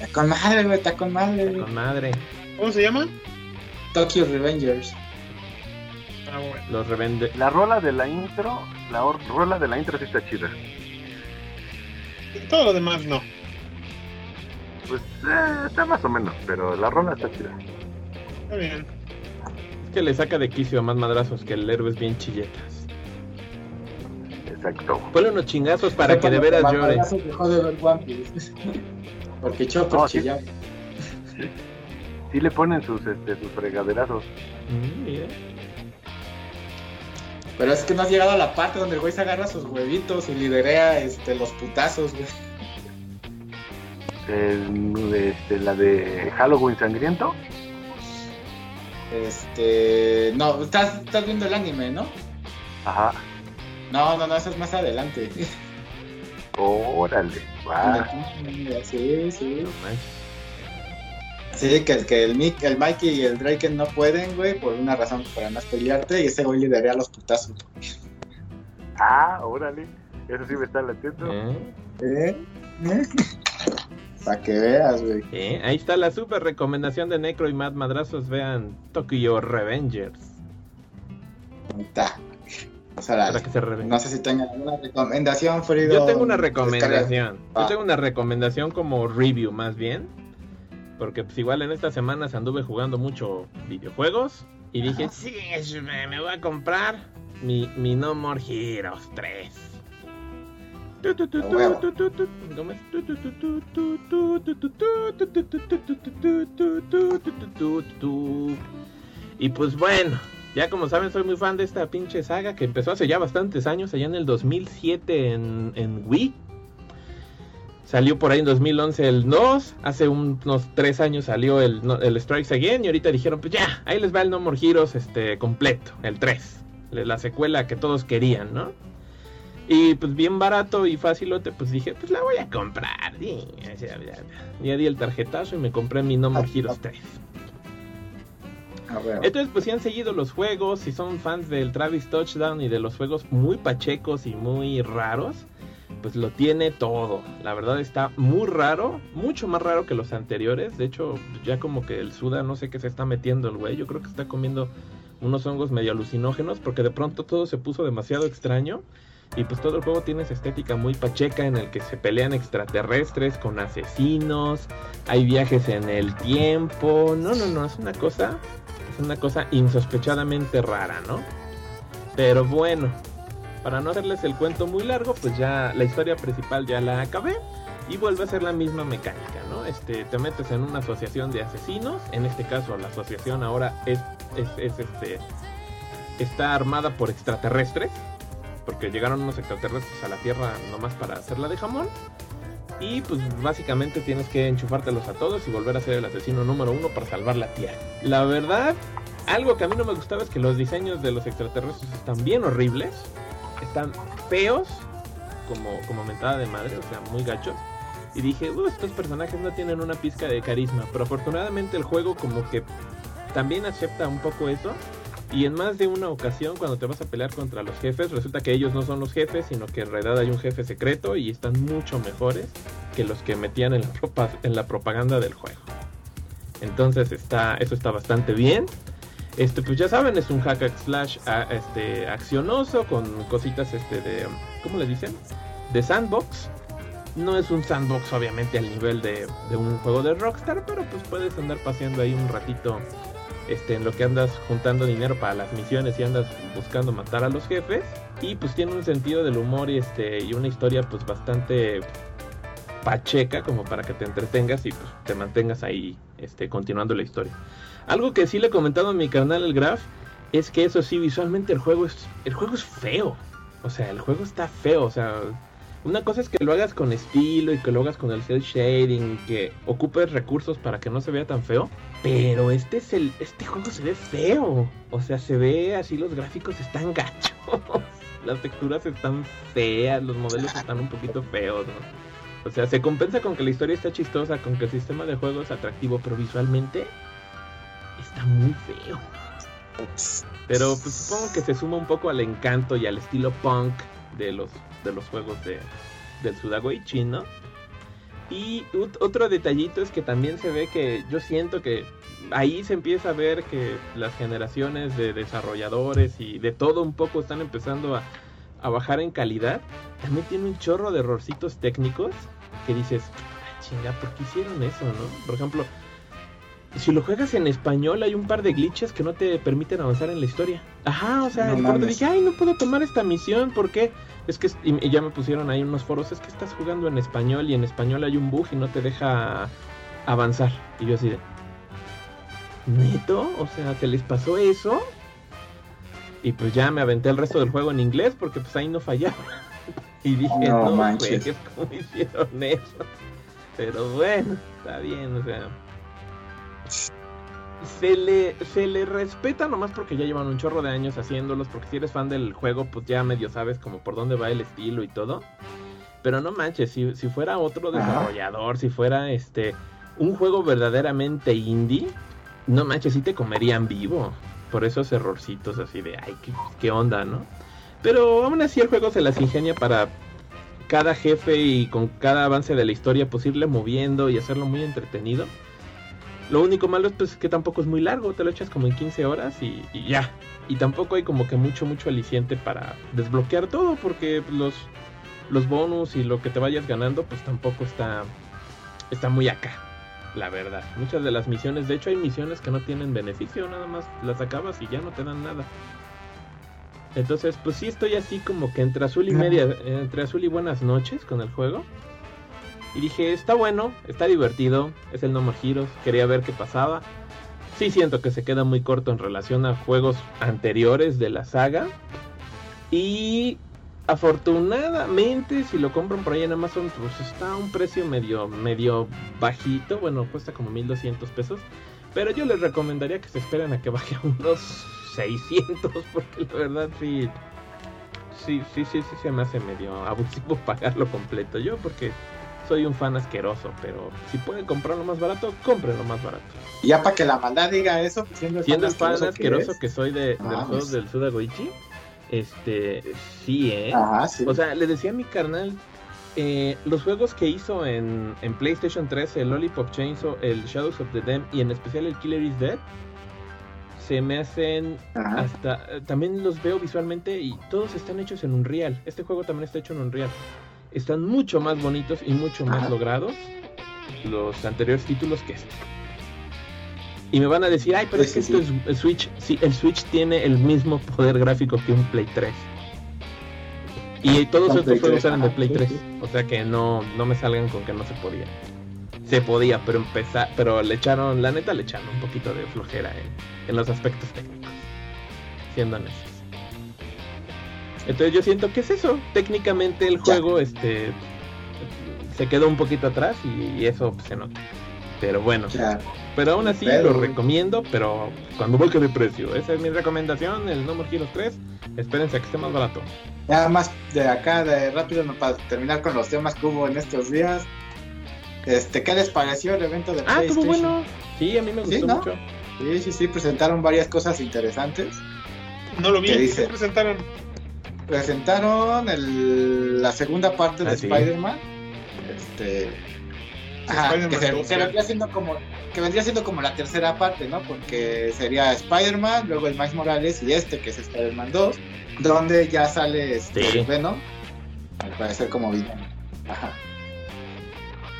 Está con madre, güey, está con madre. güey. Con madre. ¿Cómo se llama? Tokyo Revengers. Ah, bueno. Los revende. La rola de la intro, la rola de la intro sí está chida. Todo lo demás no. Pues eh, está más o menos, pero la rola está chida. Está bien. Es que le saca de quicio a más madrazos que el héroe es bien chilletas. Exacto. Ponle unos chingazos para que de veras llore. Dejó de ver One Piece. Porque Chopper No, sí. Sí le ponen sus, este, sus fregaderazos. Mm. Pero es que no has llegado a la parte donde el güey se agarra sus huevitos y liderea este, los putazos, güey. El- este, la de Halloween sangriento. Este. No, estás, estás viendo el anime, ¿no? Ajá. No, no, no, eso es más adelante. Órale. Sí, sí. Sí, que, que el, Mick, el Mikey y el Drake no pueden, güey, por una razón para no pelearte y ese güey liderea los putazos. Ah, órale. Eso sí me está latiendo. ¿Eh? ¿Eh? ¿Eh? Para que veas, güey. ¿Eh? Ahí está la super recomendación de Necro y Mad Madrazos. Vean Tokyo Revengers. O sea, Para que se no sé si tengan alguna recomendación, Frido. Yo tengo una recomendación. Yo tengo una recomendación como review más bien. Porque pues igual en estas semanas anduve jugando mucho videojuegos. Y dije, sí, me voy a comprar mi, mi No More Heroes 3. Y pues bueno, ya como saben soy muy fan de esta pinche saga que empezó hace ya bastantes años, allá en el 2007 en, en Wii. Salió por ahí en 2011 el 2, hace unos 3 años salió el, el, Strikes Again y ahorita dijeron, pues ya, ahí les va el No More Heroes este, completo, el 3, la secuela que todos querían, ¿no? Y pues bien barato y facilote, pues dije, pues la voy a comprar. Y ya, ya, ya. Di el tarjetazo y me compré mi No More Heroes 3. Ah, huevo. Entonces, pues si han seguido los juegos, si son fans del Travis Touchdown y de los juegos muy pachecos y muy raros, pues lo tiene todo. La verdad está muy raro, mucho más raro que los anteriores. De hecho, ya como que el Suda no sé qué se está metiendo el güey. Yo creo que está comiendo unos hongos medio alucinógenos porque de pronto todo se puso demasiado extraño. Y pues todo el juego tiene esa estética muy pacheca en el que se pelean extraterrestres con asesinos, hay viajes en el tiempo. No, no, no, es una cosa es una cosa insospechadamente rara, ¿no? Pero bueno, para no hacerles el cuento muy largo, pues ya la historia principal ya la acabé y vuelve a ser la misma mecánica, ¿no? Este, te metes en una asociación de asesinos, en este caso la asociación ahora es, es, es, este, está armada por extraterrestres, porque llegaron unos extraterrestres a la Tierra nomás para hacerla de jamón. Y pues básicamente tienes que enchufártelos a todos y volver a ser el asesino número uno para salvar la Tierra. La verdad, algo que a mí no me gustaba es que los diseños de los extraterrestres están bien horribles. Están feos, como, como mentada de madre, o sea, muy gachos. Y dije, "Uh, estos personajes no tienen una pizca de carisma. Pero afortunadamente el juego como que también acepta un poco eso. Y en más de una ocasión, cuando te vas a pelear contra los jefes, resulta que ellos no son los jefes, sino que en realidad hay un jefe secreto y están mucho mejores que los que metían en la, propa- en la propaganda del juego. Entonces está, eso está bastante bien. Este, pues ya saben, es un hack slash este, accionoso con cositas este de, ¿cómo le dicen? De sandbox. No es un sandbox obviamente al nivel de, de un juego de Rockstar, pero pues puedes andar paseando ahí un ratito este, en lo que andas juntando dinero para las misiones y andas buscando matar a los jefes. Y pues tiene un sentido del humor y, este, y una historia pues bastante pacheca como para que te entretengas y pues, te mantengas ahí este, continuando la historia. Algo que sí le he comentado a mi canal el Graph es que eso sí, visualmente el juego es, el juego es feo. O sea, el juego está feo. O sea, una cosa es que lo hagas con estilo y que lo hagas con el cel shading, que ocupes recursos para que no se vea tan feo. Pero este es el, este juego se ve feo. O sea, se ve así, los gráficos están gachos. Las texturas están feas, los modelos están un poquito feos, ¿no? O sea, se compensa con que la historia está chistosa, con que el sistema de juego es atractivo, pero visualmente está muy feo. Pero pues, supongo que se suma un poco al encanto y al estilo punk de los, de los juegos de, del Sudagoichi, ¿no? Y ot- otro detallito es que también se ve que yo siento que ahí se empieza a ver que las generaciones de desarrolladores y de todo un poco están empezando a, a bajar en calidad. También tiene un chorro de errorcitos técnicos que dices, "Ah, chinga, ¿por qué hicieron eso, no? Por ejemplo, si lo juegas en español hay un par de glitches que no te permiten avanzar en la historia. Ajá, o sea, No mames. dije, ay, no puedo tomar esta misión, ¿por qué? Es que, y, y ya me pusieron ahí unos foros, es que estás jugando en español y en español hay un bug y no te deja avanzar. Y yo así de, ¿neto? O sea, ¿te les pasó eso? Y pues ya me aventé el resto del juego en inglés porque pues ahí no fallaba. Y dije, No no, manches. manches. ¿cómo hicieron eso? Pero bueno, está bien, o sea. Se le, se le respeta nomás porque ya llevan un chorro de años haciéndolos, porque si eres fan del juego, pues ya medio sabes como por dónde va el estilo y todo. Pero no manches, si, si fuera otro Ajá. desarrollador, si fuera este un juego verdaderamente indie, no manches, sí te comerían vivo. Por esos errorcitos así de, ay, qué, qué onda, ¿no? Pero aún así el juego se las ingenia para cada jefe y con cada avance de la historia pues irle moviendo y hacerlo muy entretenido. Lo único malo es pues que tampoco es muy largo, te lo echas como en 15 horas y, y ya. Y tampoco hay como que mucho, mucho aliciente para desbloquear todo porque los, los bonus y lo que te vayas ganando pues tampoco está, está muy acá, la verdad. Muchas de las misiones, de hecho hay misiones que no tienen beneficio, nada más las acabas y ya no te dan nada. Entonces, pues sí estoy así como que entre azul y media, entre azul y buenas noches con el juego. Y dije, está bueno, está divertido, es el No More Heroes, quería ver qué pasaba. Sí siento que se queda muy corto en relación a juegos anteriores de la saga. Y afortunadamente, si lo compran por ahí en Amazon, pues está a un precio medio, medio bajito. Bueno, cuesta como 1200 pesos. Pero yo les recomendaría que se esperen a que baje a unos 600, porque la verdad sí, sí, sí, sí, sí se me hace medio abusivo pagarlo completo. Yo porque soy un fan asqueroso, pero si pueden comprarlo más barato, cómprenlo más barato. Ya para que la maldad diga eso, pues, siendo el Siendo el fan asqueroso que soy de, de Ah, los juegos pues. del Sudagoichi, este, sí, ¿eh? Ajá, sí. O sea, le decía a mi carnal, eh, los juegos que hizo en, en PlayStation 3, el Lollipop Chainsaw, el Shadows of the Dam y en especial el Killer is Dead, se me hacen Ajá. hasta... eh, También los veo visualmente y todos están hechos en Unreal. Este juego también está hecho en Unreal. Están mucho más bonitos y mucho más Ajá. logrados los anteriores títulos que este. Y me van a decir, ay, pero Sí, es que sí, esto es el Switch. Sí, el Switch tiene el mismo poder gráfico que un Play 3. Y todos estos Play juegos 3, eran de Play sí, 3. sí. O sea que no, no me salgan con que no se podía. Se podía, pero empezar, pero le echaron, la neta le echaron un poquito de flojera en, en los aspectos técnicos. Siendo honestos. Entonces yo siento que es eso. Técnicamente el Ya. juego este se quedó un poquito atrás y, y eso se nota. Pero bueno, Ya. pero aún así Pero- lo recomiendo, pero cuando baje de precio. Esa es mi recomendación, el No More Heroes 3. Espérense a que esté más barato. Nada más de acá, de rápido, no, para terminar con los temas que hubo en estos días. Este, ¿qué les pareció el evento de Ah, estuvo PlayStation? bueno. Sí, a mí me Sí, gustó ¿no? mucho. Sí, sí, sí, presentaron varias cosas interesantes. No lo vi. ¿Qué ¿Qué dice? presentaron? Presentaron el- la segunda parte de Ah, sí. Spider-Man. Este. Ajá, que, se- 2, que vendría siendo como que vendría siendo como la tercera parte, ¿no? Porque sería Spider-Man, luego el Miles Morales y este que es Spider-Man 2, donde ya sale este Sí. Venom, al parecer como villano. Ajá.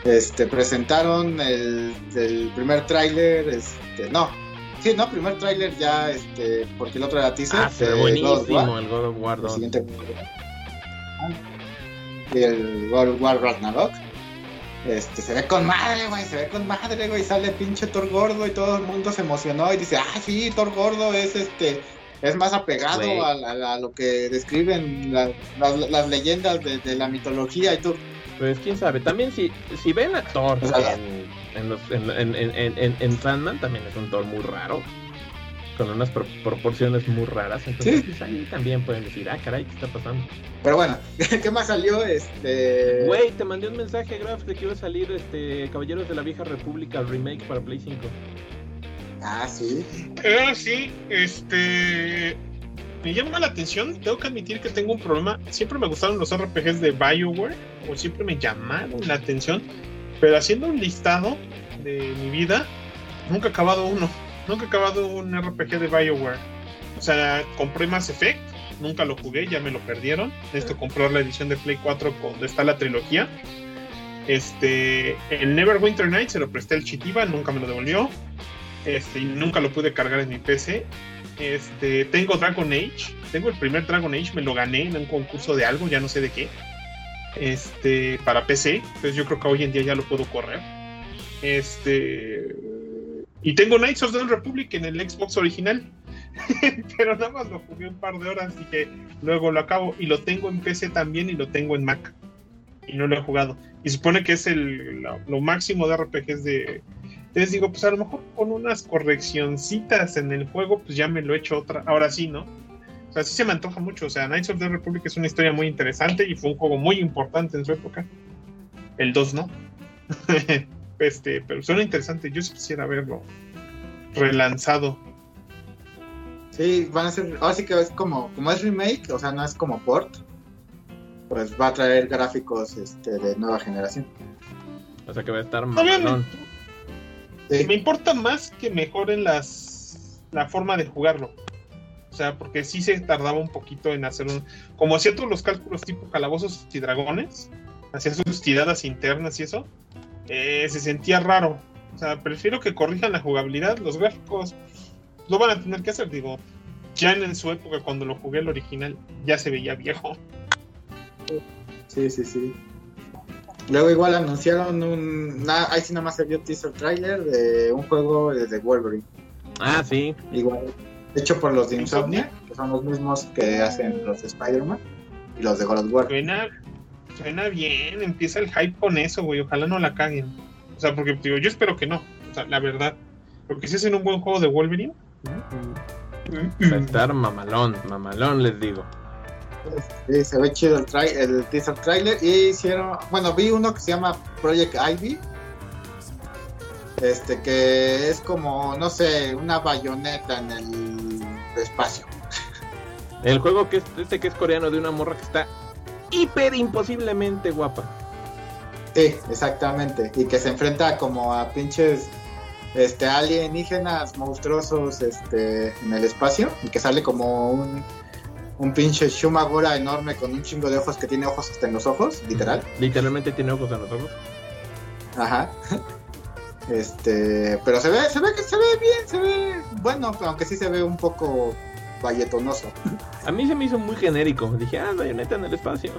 Este presentaron el, el primer tráiler, este, no. Sí, no, primer tráiler ya este porque el otro era teaser. Ah, se ve de God buenísimo el God of War El 2. siguiente. Y el God of War Ragnarok. Este, se ve con madre, güey, se ve con madre, güey, sale pinche Thor gordo y todo el mundo se emocionó y dice, ah, sí, Thor gordo es este, es más apegado a, a- a lo que describen la- las, las leyendas de, de la mitología y todo. Pues quién sabe. También si, si ven a Thor O sea, en, en, los, en, en, en, en, Sandman, también es un Thor muy raro. Con unas pro- proporciones muy raras. Entonces, Sí. pues, ahí también pueden decir, ah, caray, ¿qué está pasando? Pero bueno, ¿qué más salió? Este. Güey, te mandé un mensaje, Graf, de que iba a salir este Caballeros de la Vieja República remake para Play 5. Ah, sí. Ah, sí, este. Me llama la atención. Tengo que admitir que tengo un problema. Siempre me gustaron los RPGs de Bioware, o siempre me llamaron la atención. Pero haciendo un listado de mi vida, nunca he acabado uno. Nunca he acabado un RPG de Bioware. O sea, compré Mass Effect, nunca lo jugué, ya me lo perdieron. Necesito comprar la edición de Play 4 con- donde está la trilogía. Este, el Neverwinter Night se lo presté al Chitiba, nunca me lo devolvió. Este, y nunca lo pude cargar en mi PC. Este, tengo Dragon Age, tengo el primer Dragon Age, me lo gané en un concurso de algo, ya no sé de qué. Este, para PC, entonces yo creo que hoy en día ya lo puedo correr. Este, y tengo Knights of the Republic en el Xbox original. pero nada más lo jugué un par de horas que luego lo acabo y lo tengo en PC también y lo tengo en Mac y no lo he jugado y supone que es el lo, lo máximo de RPGs de entonces digo pues a lo mejor con unas correccioncitas en el juego pues ya me lo he hecho otra ahora sí no o sea sí se me antoja mucho o sea Knights of the Republic es una historia muy interesante y fue un juego muy importante en su época el 2 no este pero suena interesante yo sí quisiera verlo relanzado Sí, van a ser. Ahora sí que es como, como es remake, o sea, no es como port. Pues va a traer gráficos este, de nueva generación. O sea que va a estar mamalón. Sí. Me importa más que mejoren las la forma de jugarlo. O sea, porque sí se tardaba un poquito en hacer un. Como hacía todos los cálculos tipo calabozos y dragones, hacía sus tiradas internas y eso, eh, se sentía raro. O sea, prefiero que corrijan la jugabilidad. Los gráficos lo van a tener que hacer, digo. Ya en su época, cuando lo jugué el original, ya se veía viejo. Sí, sí, sí. Luego igual anunciaron un... na- ahí sí nada más se vio teaser trailer de un juego de de Wolverine. Ah, sí. Igual, hecho por los de Insomnia, que son los mismos que hacen los de Spider-Man y los de God of War. Suena, suena bien, empieza el hype con eso, güey. Ojalá no la caguen. O sea, porque digo, yo espero que no. O sea, la verdad. Porque si hacen un buen juego de Wolverine. Va a estar mamalón, mamalón, les digo. Sí, se ve chido el, trai- el teaser trailer y hicieron, bueno, vi uno que se llama Project Ivy. Este que es como, no sé, una bayoneta en el espacio. El juego que es este que es coreano de una morra que está hiper imposiblemente guapa. Sí, exactamente. Y que se enfrenta como a pinches este alienígenas monstruosos este en el espacio y que sale como un un pinche Shumagora enorme con un chingo de ojos que tiene ojos hasta en los ojos, literal. Literalmente tiene ojos en los ojos. Ajá. Este, pero se ve, se ve que se ve bien, se ve bueno, aunque sí se ve un poco valletonoso. A mí se me hizo muy genérico. Dije, ah, bayoneta en el espacio.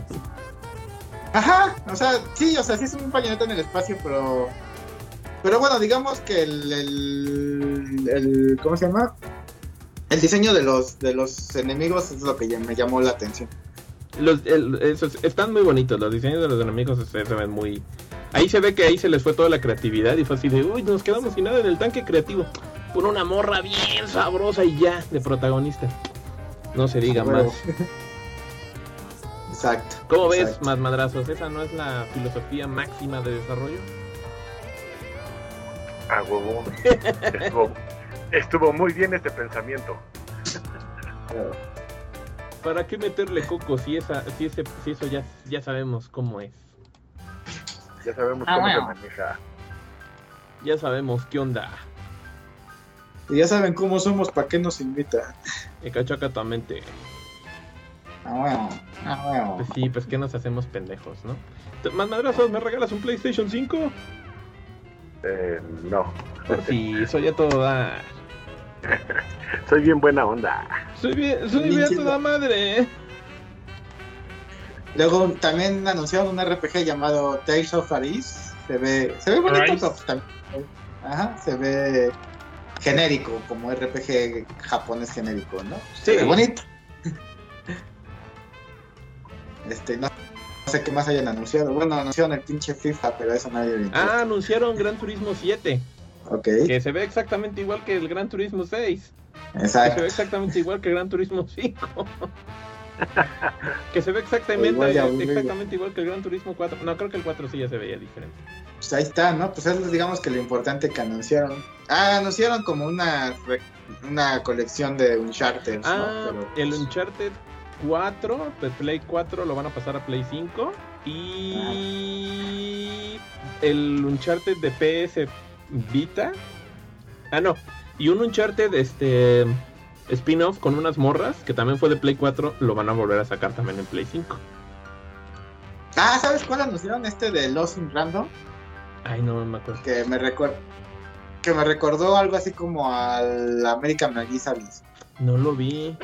Ajá, o sea, sí, o sea, sí es un bayoneta en el espacio, pero. Pero bueno, digamos que el, el, el- ¿Cómo se llama? El diseño de los, de los enemigos es lo que me llamó la atención. Los, el- esos están muy bonitos. Los diseños de los enemigos se, se ven muy. Ahí se ve que ahí se les fue toda la creatividad y fue así de, uy, nos quedamos sin nada en el tanque creativo. Por una morra bien sabrosa y ya, de protagonista. No se diga más. Exacto. ¿Cómo ves, exacto. más madrazos? ¿Esa no es la filosofía máxima de desarrollo? A huevo. Estuvo, estuvo muy bien este pensamiento. ¿Para qué meterle coco si esa, si ese, si eso ya, ya sabemos cómo es? Ya sabemos Ah, cómo bueno. se maneja. Ya sabemos qué onda. Y ya saben cómo somos, ¿para qué nos invitan? Ecachacatamente. Ah, bueno, ah, bueno. Pues sí, pues que nos hacemos pendejos, ¿no? Más madrazos, ¿me regalas un PlayStation 5? Eh, no, Pues sí, eso ya todo da. soy bien buena onda. Soy bien, soy Bien bien a toda madre. Luego también anunciaron un RPG llamado Tales of Arise. Se ve, se ve bonito, Ajá, se ve genérico, como RPG japonés genérico, ¿no? Se Sí. ve bonito. Este, no, sé qué más hayan anunciado. Bueno, anunciaron el pinche FIFA, pero eso nadie interesa. Ah, anunciaron Gran Turismo 7, ok, que se ve exactamente igual que el Gran Turismo 6. Que se exacto. ve exactamente igual que el Gran Turismo 5. que se ve exactamente, Igual exactamente igual que el Gran Turismo 4. No, creo que el 4 sí ya se veía diferente. Pues ahí está, ¿no? Pues es digamos que lo importante que anunciaron. Ah, anunciaron como una una colección de Uncharted, Ah, ¿no? Pero, el pues, Uncharted 4 de Play 4 lo van a pasar a Play 5 y el Uncharted de PS Vita. Ah, no. Y un Uncharted este spin-off con unas morras que también fue de Play 4 lo van a volver a sacar también en Play 5. Ah, ¿sabes cuál anunciaron? Este de Lost in Random, Ay, no me acuerdo. que me recuerda que me recordó algo así como al American Service. No lo vi.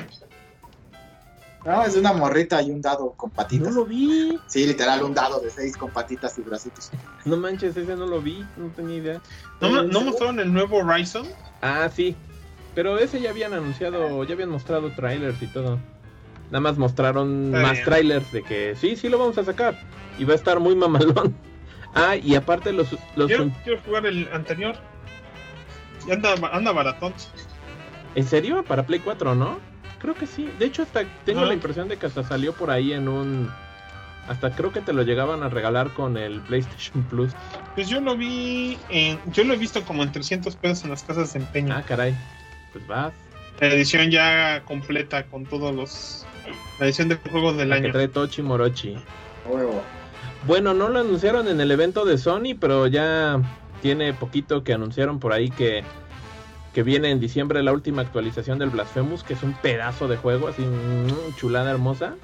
No, es una morrita y un dado con No patitas. lo vi. Sí, literal, un dado de seis con patitas y bracitos. No manches, ese no lo vi. No tenía idea. ¿No, ¿no mostraron el nuevo Horizon? Ah, sí. Pero ese ya habían anunciado, ya habían mostrado trailers y todo. Nada más mostraron Está más bien. trailers de que sí, sí lo vamos a sacar. Y va a estar muy mamalón. Ah, y aparte los... los Quiero, quiero jugar el anterior. Y anda, anda baratón. ¿En serio? Para Play 4, ¿no? Creo que sí. De hecho, hasta tengo Ah. la impresión de que hasta salió por ahí en un... Hasta creo que te lo llegaban a regalar con el PlayStation Plus. Pues yo lo vi en, yo lo he visto como en 300 pesos en las casas de empeño. Ah, caray. Pues vas. La edición ya completa con todos los la edición de juegos del La que año. trae Tochi Morochi. Huevo. Bueno, no lo anunciaron en el evento de Sony, pero ya tiene poquito que anunciaron por ahí que, que viene en diciembre la última actualización del Blasphemous, que es un pedazo de juego, así mm, chulada hermosa.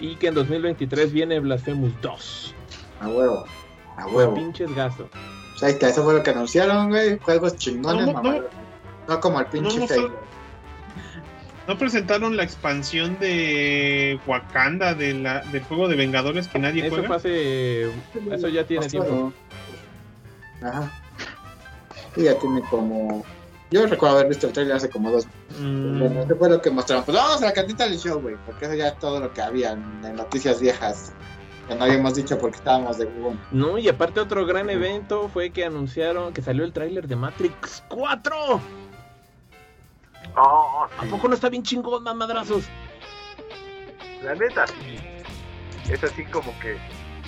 Y que en 2023 viene Blasphemous 2. A huevo. A huevo. pinches gasto. Pues ahí está, eso fue lo que anunciaron, güey. Juegos chingones, No, no, mamá. No, como el pinche no, Halo. ¿No presentaron la expansión de Wakanda de la, del juego de Vengadores que nadie Eso juega? hace- Eso ya tiene tiempo. Ajá. Y ya tiene como. Yo recuerdo haber visto el trailer hace como dos. Mm, Bueno, fue lo que mostraron. Pues vamos a la cartita del show, güey. Porque eso ya es todo lo que había en en noticias viejas. Que no habíamos dicho porque estábamos de Google. No, y aparte otro gran evento fue que anunciaron que salió el tráiler de Matrix 4. Oh, ¿A poco no está bien chingón, mamadrazos? La neta, sí. Es así como que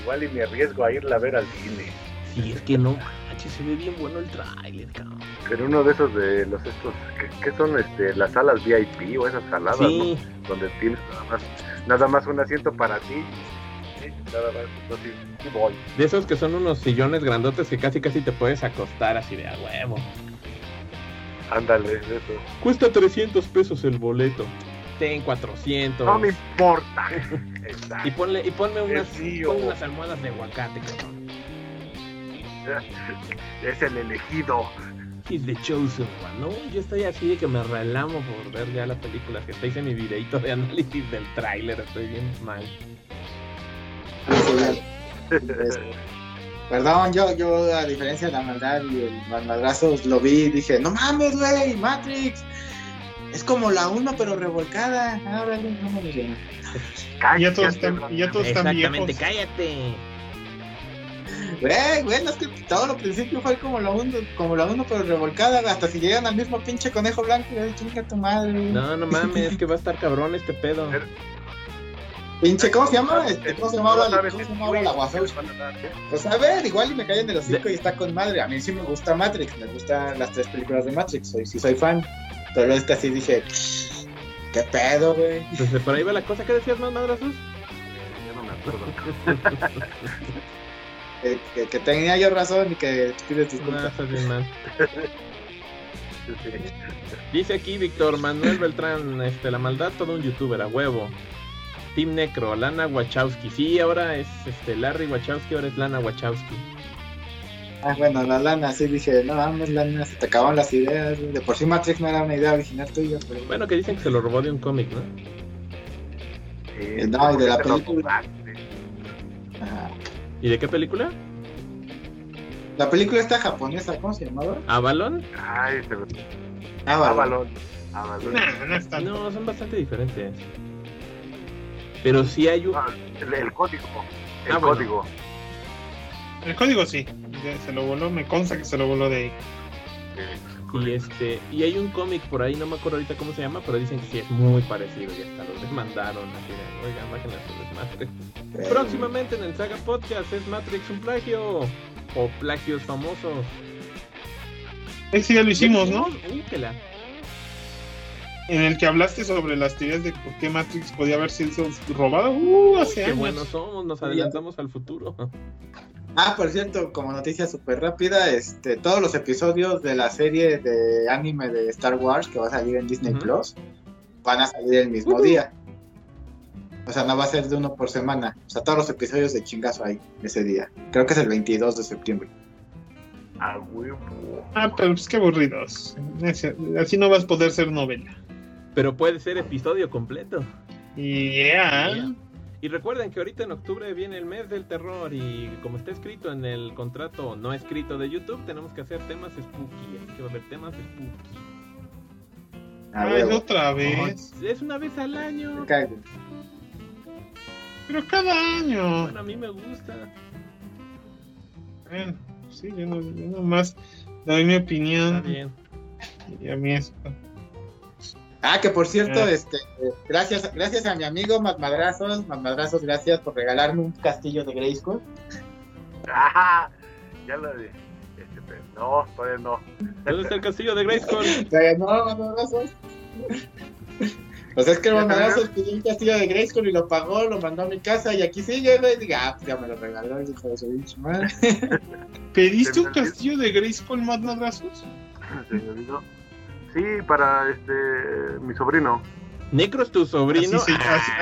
igual y me arriesgo a irla a ver al cine. Sí, es que no manches, se ve bien bueno el tráiler, cabrón. Pero uno de esos de los estos, que, son este, las salas VIP o esas saladas, Sí, ¿no? Donde tienes nada más, nada más un asiento para ti. Sí, Nada más, sí voy. de esos que son unos sillones grandotes que casi casi te puedes acostar así de a huevo. Ándale, eso. Cuesta 300 pesos el boleto. Ten 400. No me importa. Exacto. Y ponle y ponme unas, o- unas almohadas de aguacate, cabrón. Es el elegido. He's the chosen one, ¿no? Yo estoy así de que me relamo por ver ya las películas que estáis en mi videito de análisis del tráiler, estoy bien mal. Es- Perdón, yo, yo, a diferencia de la maldad y el madrazo, lo vi y dije, no mames, güey, Matrix. Es como la 1 pero revolcada. Ahora no me digan. Y ya todos Cállate, están, ya todos están Exactamente, viejos. cállate. Güey, güey, no es que todo lo principio fue como la 1 como la uno, pero revolcada. Hasta si llegan al mismo pinche conejo blanco, güey, chinga tu madre. No, no mames, que va a estar cabrón este pedo. Pinche, ¿cómo se llama? Este, ¿Cómo se llamaba, No sabes ¿cómo se la ¿eh? Pues a ver, igual y me caen de los cinco y está con madre. A mí sí me gusta Matrix, me gustan las tres películas de Matrix, soy, sí soy fan. Pero esta sí dije, ¿qué pedo, güey? Entonces por ahí va la cosa. ¿Qué decías más, madrazos? Ya no me acuerdo. Que, que- que tenía yo razón y que pides No, disculpas. Dice aquí Víctor Manuel Beltrán, este, la maldad, todo un youtuber, a huevo. Team Necro, Lana Wachowski. Sí, ahora es este Larry Wachowski, ahora es Lana Wachowski. Ah, bueno, la lana, sí dije, no vamos, lana, se te acabaron las ideas. De por sí Matrix no era una idea original tuya, pero Bueno, que dicen que se lo robó de un cómic, ¿no? Sí, No, y de la película. Ajá. ¿Y de qué película? La película está japonesa, ¿cómo se llamaba? ¿Avalon? Ay, se lo... Ah, Avalon. Avalon. Nah, no es tanto. No, son bastante diferentes. Pero sí hay un... No, el, el código. El Ah, bueno. código. El código sí. Ya se lo voló, me consta que se lo voló de ahí. Y este y hay un cómic por ahí, no me acuerdo ahorita cómo se llama, pero dicen que sí es muy parecido y hasta los demandaron así de, oigan, bajen a desmadre. Eh, Próximamente en el Saga Podcast es Matrix un plagio o plagios famosos. Ese ya lo hicimos, ¿no? Uh, que la- En el que hablaste sobre las teorías de por qué Matrix podía haber sido robada. Uh, hace Qué años. buenos somos, nos adelantamos al futuro. Ah, por cierto, como noticia súper rápida, este, todos los episodios de la serie de anime de Star Wars que va a salir en Disney. Plus van a salir el mismo día. O sea, no va a ser de uno por semana. O sea, todos los episodios de chingazo ahí, ese día. Creo que es el 22 de septiembre. A huevo. Ah, pero pues qué aburridos. Ese- Así no vas a poder ser novela. Pero puede ser episodio completo. Yeah. Yeah. Y recuerden que ahorita en octubre viene el mes del terror y como está escrito en el contrato no escrito de YouTube, tenemos que hacer temas spooky. Así que va a haber temas spooky. Ah, Ay, huevo. otra vez. Es una vez al año. Pero cada año. Bueno, a mí me gusta. Bueno, sí, yo, no, yo nomás doy mi Está opinión. bien. Y a mí es. Ah, que por cierto, Ah. este, eh, gracias, gracias a mi amigo Madrazos, Madrazos, gracias por regalarme un castillo de Grayskull. Ah, ya lo de. Este, pero no, todavía no. ¿Dónde está el castillo de Grayskull? Eh, no, Madrazos. O sea, es que Madrazos pidió un castillo de Grayskull y lo pagó, lo mandó a mi casa y aquí sigue, güey. Y diga, ah, pues ya me lo regaló, hijo de su pinche madre. ¿Pediste un castillo de Grayskull más madrazos? Se me olvidó. Sí, para este mi sobrino. Necro es tu sobrino. Así se- así-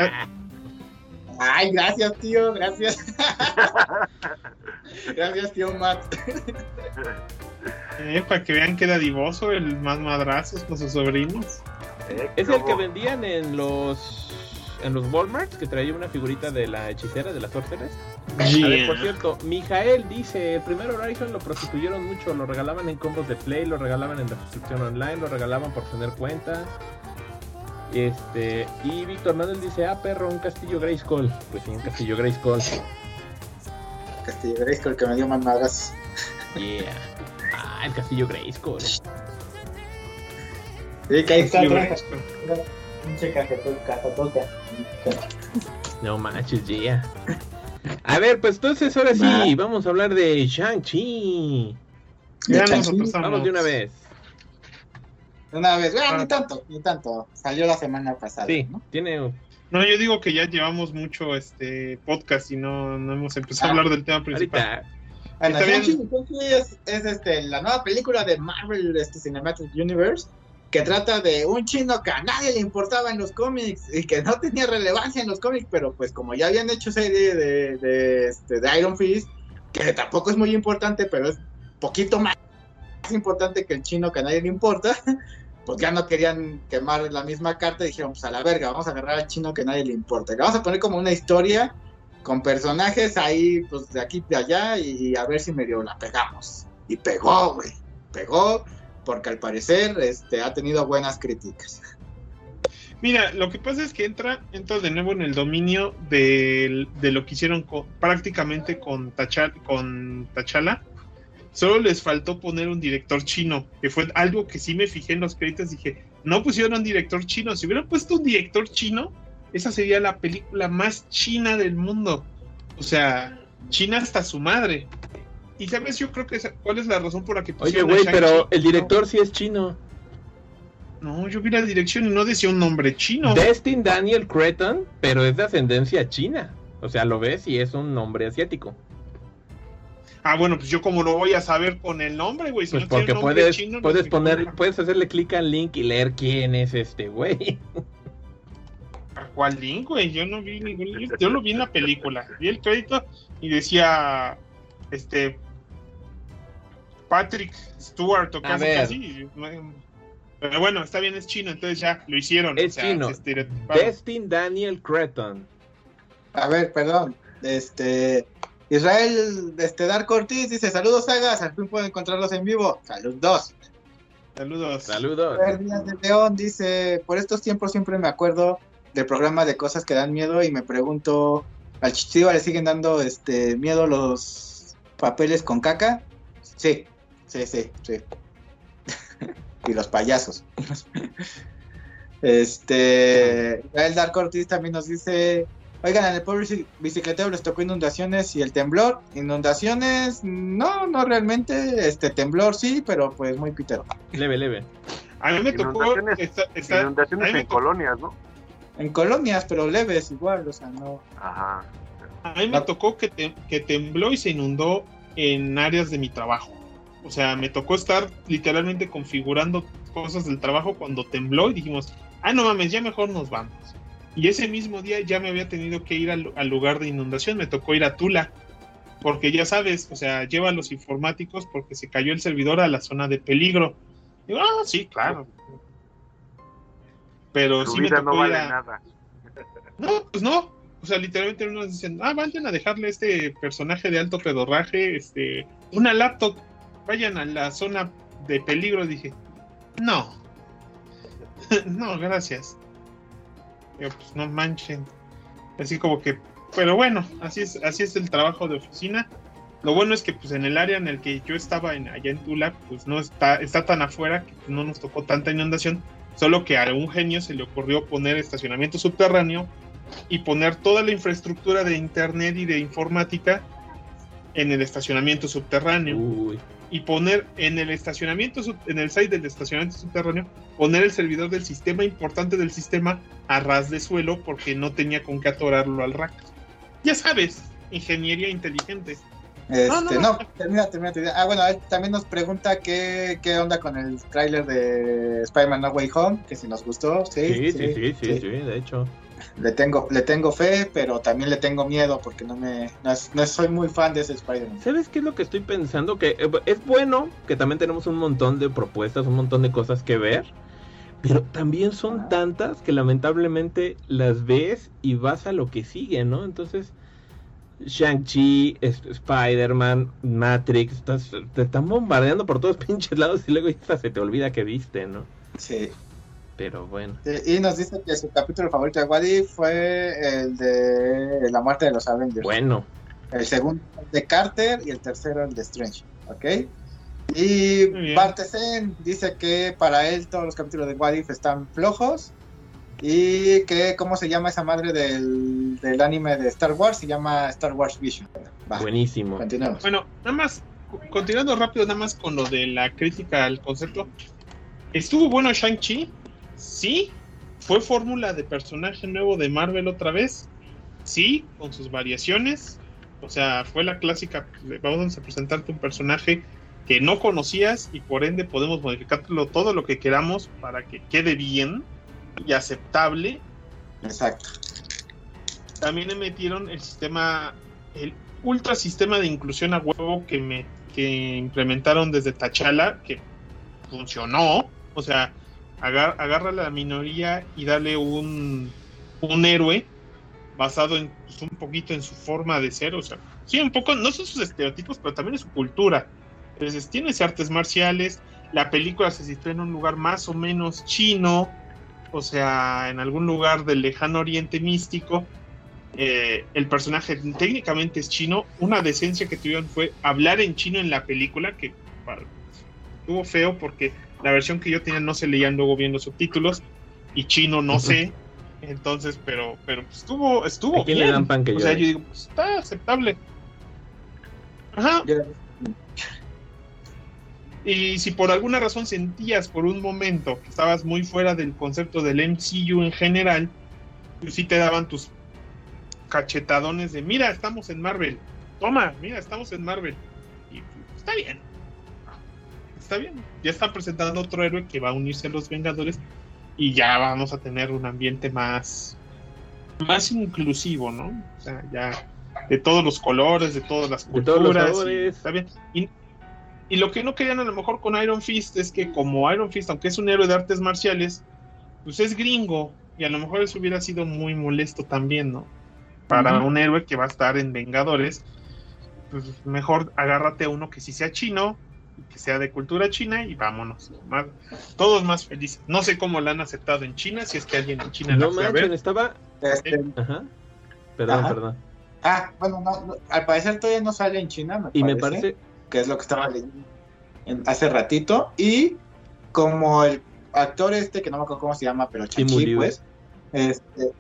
Ah, Ay, gracias, tío, gracias. gracias, tío Matt. Eh, para que vean que era divoso el más madrazos con sus sobrinos. Eh, es el que vendían en los en los Walmarts que traía una figurita de la hechicera de las sorceras. A ver, por cierto, Mijael dice, el primer Horizon lo prostituyeron mucho, lo regalaban en combos de Play, lo regalaban en la suscripción online, lo regalaban por tener cuenta. Este, y Víctor Manuel dice, ah, perro, un castillo Grayskull. Pues sí, un castillo Grayskull. Castillo Grayskull que me dio más madrazos. Yeah. Ah, el castillo Grayskull. Sí, que ahí está. Pinche cajetón. No manches, yeah. A ver, pues entonces ahora sí, Va. vamos a hablar de Shang-Chi. Ya De nos. Vamos de una vez. Una vez, bueno, Ah. ni tanto, ni tanto. Salió la semana pasada. Sí, ¿no? tiene No, yo digo que ya llevamos mucho este podcast y no, no hemos empezado Ah. a hablar del tema principal. ahorita. Bueno, Está bien. Shang-Chi Shang-Chi es, es, este, la nueva película de Marvel este, Cinematic Universe que trata de un chino que a nadie le importaba en los cómics y que no tenía relevancia en los cómics, pero pues como ya habían hecho serie de, de, este, Iron Fist, que tampoco es muy importante, pero es poquito más importante que el chino que a nadie le importa, pues ya no querían quemar la misma carta y dijeron, pues a la verga, vamos a agarrar al chino que a nadie le importa. Le vamos a poner como una historia con personajes ahí, pues de aquí de allá y a ver si medio la pegamos. Y pegó, güey. Pegó porque al parecer este, ha tenido buenas críticas. Mira, lo que pasa es que entra, entra de nuevo en el dominio del- de, lo que hicieron prácticamente con, Tachal, con Tachala. Solo les faltó poner un director chino, que fue algo que sí me fijé en los créditos. Dije, no pusieron un director chino. Si hubieran puesto un director chino, esa sería la película más china del mundo. O sea, China hasta su madre. Y sabes, yo creo que esa- cuál es la razón por la que Oye, a güey, pero el director sí es chino. No, yo vi la dirección y no decía un nombre chino. Destin Daniel Cretton, pero es de ascendencia china. O sea, lo ves y es un nombre asiático. Ah, bueno, pues yo como lo voy a saber con el nombre, güey. Si Pues no porque nombre puedes, chino, no puedes sé poner, cómo- puedes hacerle clic al link y leer quién es este güey. ¿Cuál link, güey? Yo no vi ningún link. Yo lo vi en la película. Vi el crédito y decía, este, Patrick Stewart o A casi. Pero bueno, está bien, es chino, entonces ya lo hicieron. Es chino. estereotiparon. Destin Daniel Cretton. A ver, perdón. Este. Israel este, Dark Ortiz dice: Saludos, sagas. Al fin puedo encontrarlos en vivo. Saludos. Saludos. Saludos. Díaz de León dice: Por estos tiempos siempre me acuerdo del programa de cosas que dan miedo y me pregunto: ¿al Chichiva le siguen dando este miedo los papeles con caca? Sí, sí, sí, sí. y los payasos. este. Israel Dark Ortiz también nos dice: Oigan, en el pobre bici- bicicletero les tocó inundaciones y el temblor. Inundaciones, no, no realmente. Este temblor sí, pero pues muy pitero. Leve, leve. A mí me tocó. Inundaciones- en tocó- colonias, ¿no? En colonias, pero leves igual, o sea, no. Ajá. A mí me tocó que, te- que tembló y se inundó en áreas de mi trabajo. O sea, me tocó estar literalmente configurando cosas del trabajo cuando tembló y dijimos, ah, no mames, ya mejor nos vamos. Y ese mismo día ya me había tenido que ir al, al lugar de inundación, me tocó ir a Tula. Porque ya sabes, o sea, lleva a los informáticos porque se cayó el servidor a la zona de peligro. Digo, ah, sí, claro. Pero Su sí me vida tocó no ir vale a, nada. no, pues no. O sea, literalmente unos dicen, ah, vayan a dejarle a este personaje de alto pedorraje, este, una laptop, vayan a la zona de peligro. Dije, no. no, gracias. Yo, pues no manchen. Así como que, pero bueno, así es, así es el trabajo de oficina. Lo bueno es que pues en el área en el que yo estaba en, allá en Tula, pues no está, está tan afuera que no nos tocó tanta inundación, solo que a algún genio se le ocurrió poner estacionamiento subterráneo y poner toda la infraestructura de internet y de informática en el estacionamiento subterráneo Uy. Y poner en el estacionamiento en el site del estacionamiento subterráneo poner el servidor del sistema importante del sistema a ras de suelo porque no tenía con qué atorarlo al rack. Ya sabes, ingeniería inteligente. Este, No, no, no, no. termina, termina tu idea. Ah, bueno, también nos pregunta qué, qué onda con el tráiler de Spider-Man No Way Home, que si nos gustó, sí, Sí, sí, sí, sí, sí, de hecho. Le tengo, le tengo fe, pero también le tengo miedo porque no me, no, es- no soy muy fan de ese Spider-Man. ¿Sabes qué es lo que estoy pensando? Que eh, es bueno que también tenemos un montón de propuestas, un montón de cosas que ver. Pero también son tantas que lamentablemente las ves y vas a lo que sigue, ¿no? Entonces, Shang-Chi, Spider-Man, Matrix, estás- te están bombardeando por todos pinches lados y luego ya se te olvida que viste, ¿no? Sí. Pero bueno. Y nos dice que su capítulo favorito de Wadi fue el de la muerte de los Avengers. Bueno, El segundo el de Carter y el tercero el de Strange. ¿Ok? Y. Bartesen dice que para él todos los capítulos de What If están flojos. Y que, ¿cómo se llama esa madre del, del anime de Star Wars? Se llama Star Wars Vision. Va, buenísimo. continuemos. Bueno, nada más, co- continuando rápido, nada más con lo de la crítica al concepto. ¿Estuvo bueno Shang-Chi? Sí. ¿Fue fórmula de personaje nuevo de Marvel otra vez? Sí, con sus variaciones. O sea, fue la clásica, vamos a presentarte un personaje que no conocías y por ende podemos modificarlo todo lo que queramos para que quede bien y aceptable Exacto. también me metieron el sistema, el ultra sistema de inclusión a huevo que me que implementaron desde Tachala, que funcionó. O sea, agar- agarra a la minoría y dale un, un héroe basado en pues, un poquito en su forma de ser. O sea, sí, un poco, no son sus estereotipos, pero también es su cultura. Entonces, tiene artes marciales. La película se sitúa en un lugar más o menos chino, o sea, en algún lugar del lejano oriente místico. Eh, el personaje técnicamente es chino. Una decencia que tuvieron fue hablar en chino en la película, que estuvo feo porque la versión que yo tenía no se leían luego bien los subtítulos y chino no sé. Entonces, pero, pero pues, estuvo, estuvo ¿A quién bien. le dan pan que o sea, yo digo, pues, está aceptable. Ajá. Y si por alguna razón sentías por un momento que estabas muy fuera del concepto del MCU en general, pues sí te daban tus cachetadones de, mira, estamos en Marvel. Toma, mira, estamos en Marvel. Y pues, está bien. Está bien. Ya están presentando otro héroe que va a unirse a los Vengadores y ya vamos a tener un ambiente más más inclusivo, ¿no? O sea, ya de todos los colores, de todas las De todos los culturas. y está bien. Y, y lo que no querían a lo mejor con Iron Fist es que como Iron Fist, aunque es un héroe de artes marciales, pues es gringo. Y a lo mejor eso hubiera sido muy molesto también, ¿no? Para un héroe que va a estar en Vengadores, pues mejor agárrate a uno que sí sea chino, que sea de cultura china y vámonos. Más- todos más felices. No sé cómo la han aceptado en China, si es que alguien en China la No fue a manchen, ver. estaba. Este, Ajá. Perdón, Ajá. perdón. ah, bueno, no, no, al parecer todavía no sale en China, me Y me parece. que es lo que estaba leyendo en- hace ratito. Y como el actor este, que no me acuerdo cómo se llama, pero Liu. pues, este,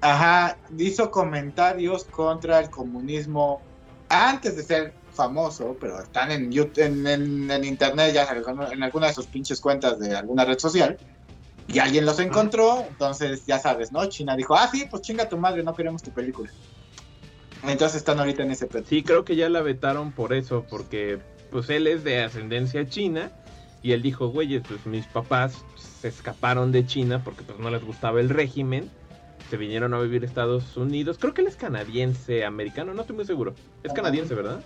ajá, hizo comentarios contra el comunismo antes de ser famoso, pero están en, YouTube, en, en- en internet, ya en alguna de sus pinches cuentas de alguna red social. Y alguien los encontró, entonces ya sabes, ¿no? China dijo, ah, sí, pues chinga tu madre, no queremos tu película. Entonces están ahorita en ese pretexto. Sí, creo que ya la vetaron por eso, porque pues él es de ascendencia china y él dijo, güeyes, pues mis papás se escaparon de China porque pues no les gustaba el régimen, se vinieron a vivir a Estados Unidos, creo que él es canadiense, americano, no estoy muy seguro, es canadiense, ¿verdad?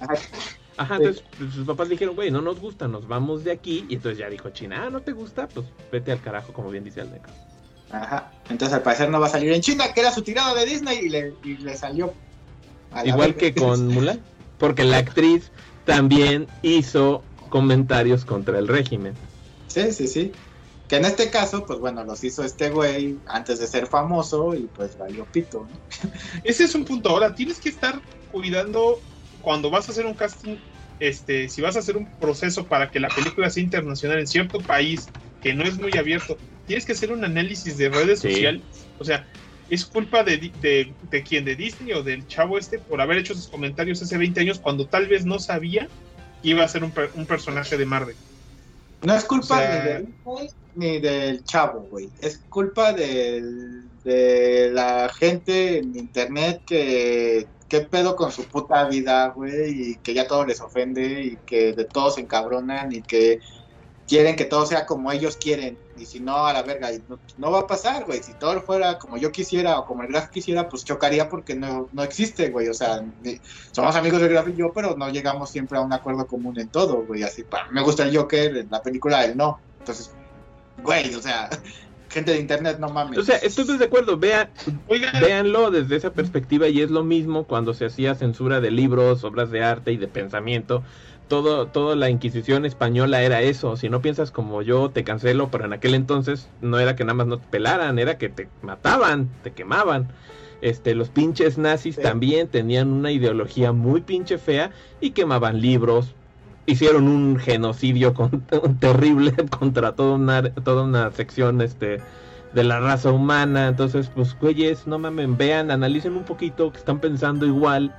Ajá. Entonces pues, sus papás dijeron, güey, no nos gusta, nos vamos de aquí, y entonces ya dijo China, ah, no te gusta, pues vete al carajo, como bien dice el. Ajá. Entonces al parecer no va a salir en China, que era su tirada de Disney y le, y le salió. Igual que con Mulan, porque la actriz también hizo comentarios contra el régimen. Sí, sí, sí. Que en este caso, pues bueno, los hizo este güey antes de ser famoso y pues valió pito, ¿no? Ese es un punto. Ahora, tienes que estar cuidando cuando vas a hacer un casting, este, si vas a hacer un proceso para que la película sea internacional en cierto país que no es muy abierto, tienes que hacer un análisis de redes Sí. sociales. O sea, es culpa de, de, de quién, de Disney o del chavo este por haber hecho esos comentarios hace 20 años cuando tal vez no sabía que iba a ser un, un personaje de Marvel. No es culpa O sea- ni del ni del chavo, güey. Es culpa del- de la gente en internet que qué pedo con su puta vida, güey, y que ya todo les ofende y que de todos se encabronan y que quieren que todo sea como ellos quieren. Y si no, a la verga, y no, no va a pasar, güey. Si todo fuera como yo quisiera o como el Graf quisiera, pues chocaría porque no, no existe, güey. O sea, ni- somos amigos del Graf y yo, pero no llegamos siempre a un acuerdo común en todo, güey. Así, pa, me gusta el Joker, en la película él no. Entonces, güey, o sea, gente de internet, no mames. O sea, estoy de acuerdo, vean, Oigan, véanlo desde esa perspectiva y es lo mismo cuando se hacía censura de libros, obras de arte y de pensamiento. Todo, toda la Inquisición española era eso. Si no piensas como yo, te cancelo, pero en aquel entonces no era que nada más no te pelaran, era que te mataban, te quemaban. Este, los pinches nazis Sí. también tenían una ideología muy pinche fea y quemaban libros. Hicieron un genocidio con- terrible contra toda una, toda una sección este, de la raza humana. Entonces, pues, güeyes, no mamen, vean, analicen un poquito que están pensando igual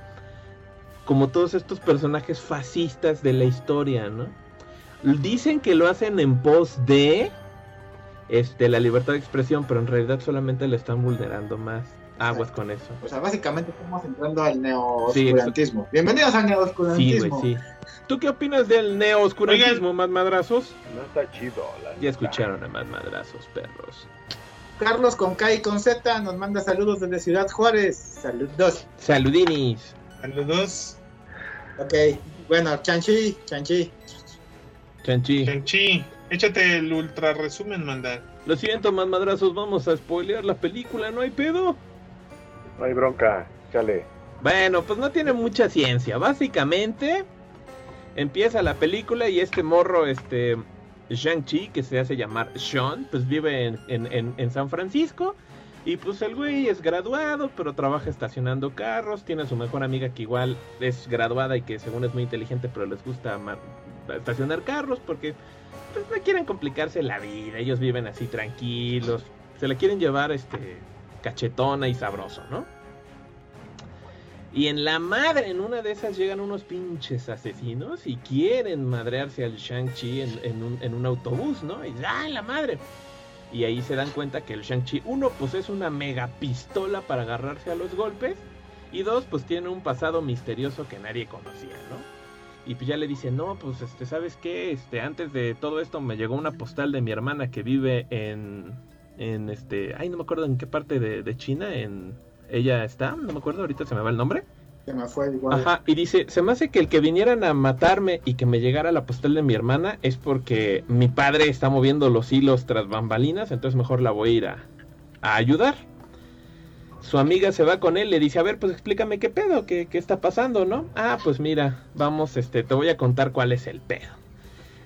como todos estos personajes fascistas de la historia, ¿no? Dicen que lo hacen en pos de este la libertad de expresión, pero en realidad solamente le están vulnerando más. Aguas con eso. O sea, básicamente estamos entrando al neoscurantismo. Bienvenidos al Sí, neoscurantismo. güey, sí. ¿Tú qué opinas del neo-oscurantismo, más madrazos? No está chido. La Ya neta. escucharon a más madrazos, perros. Carlos con K y con Z nos manda saludos desde Ciudad Juárez. Saludos. Saludinis. a los dos, Ok, bueno, Chanchi, Chanchi. Chanchi. Shang-Chi, échate el ultra resumen, manda. Lo siento, más madrazos, vamos a spoilear la película, ¿no hay pedo? No hay bronca. Chale. Bueno, pues no tiene mucha ciencia. Básicamente, empieza la película y este morro, este Shang-Chi, que se hace llamar Sean, pues vive en, en- en- en San Francisco. Y pues el güey es graduado, pero trabaja estacionando carros. Tiene a su mejor amiga que igual es graduada y que según es muy inteligente, pero les gusta estacionar carros porque pues, no quieren complicarse la vida. Ellos viven así tranquilos. Se la quieren llevar este cachetona y sabroso, ¿no? Y en la madre, en una de esas llegan unos pinches asesinos y quieren madrearse al Shang-Chi en, en un, en un autobús, ¿no? Y ¡ah, la madre! Y ahí se dan cuenta que el Shang-Chi, uno, pues es una mega pistola para agarrarse a los golpes. Y dos, pues tiene un pasado misterioso que nadie conocía, ¿no? Y pues ya le dice, no, pues este, ¿sabes qué? Este, antes de todo esto me llegó una postal de mi hermana que vive en, en este, ay, no me acuerdo en qué parte de, de China, en, ella está, no me acuerdo, ahorita se me va el nombre. Se me fue igual. Ajá, y dice, se me hace que el que vinieran a matarme y que me llegara la postal de mi hermana es porque mi padre está moviendo los hilos tras bambalinas, entonces mejor la voy a ir a, a ayudar. Su amiga se va con él, le dice, a ver, pues explícame qué pedo, qué, qué está pasando, ¿no? Ah, pues mira, vamos, este, te voy a contar cuál es el pedo.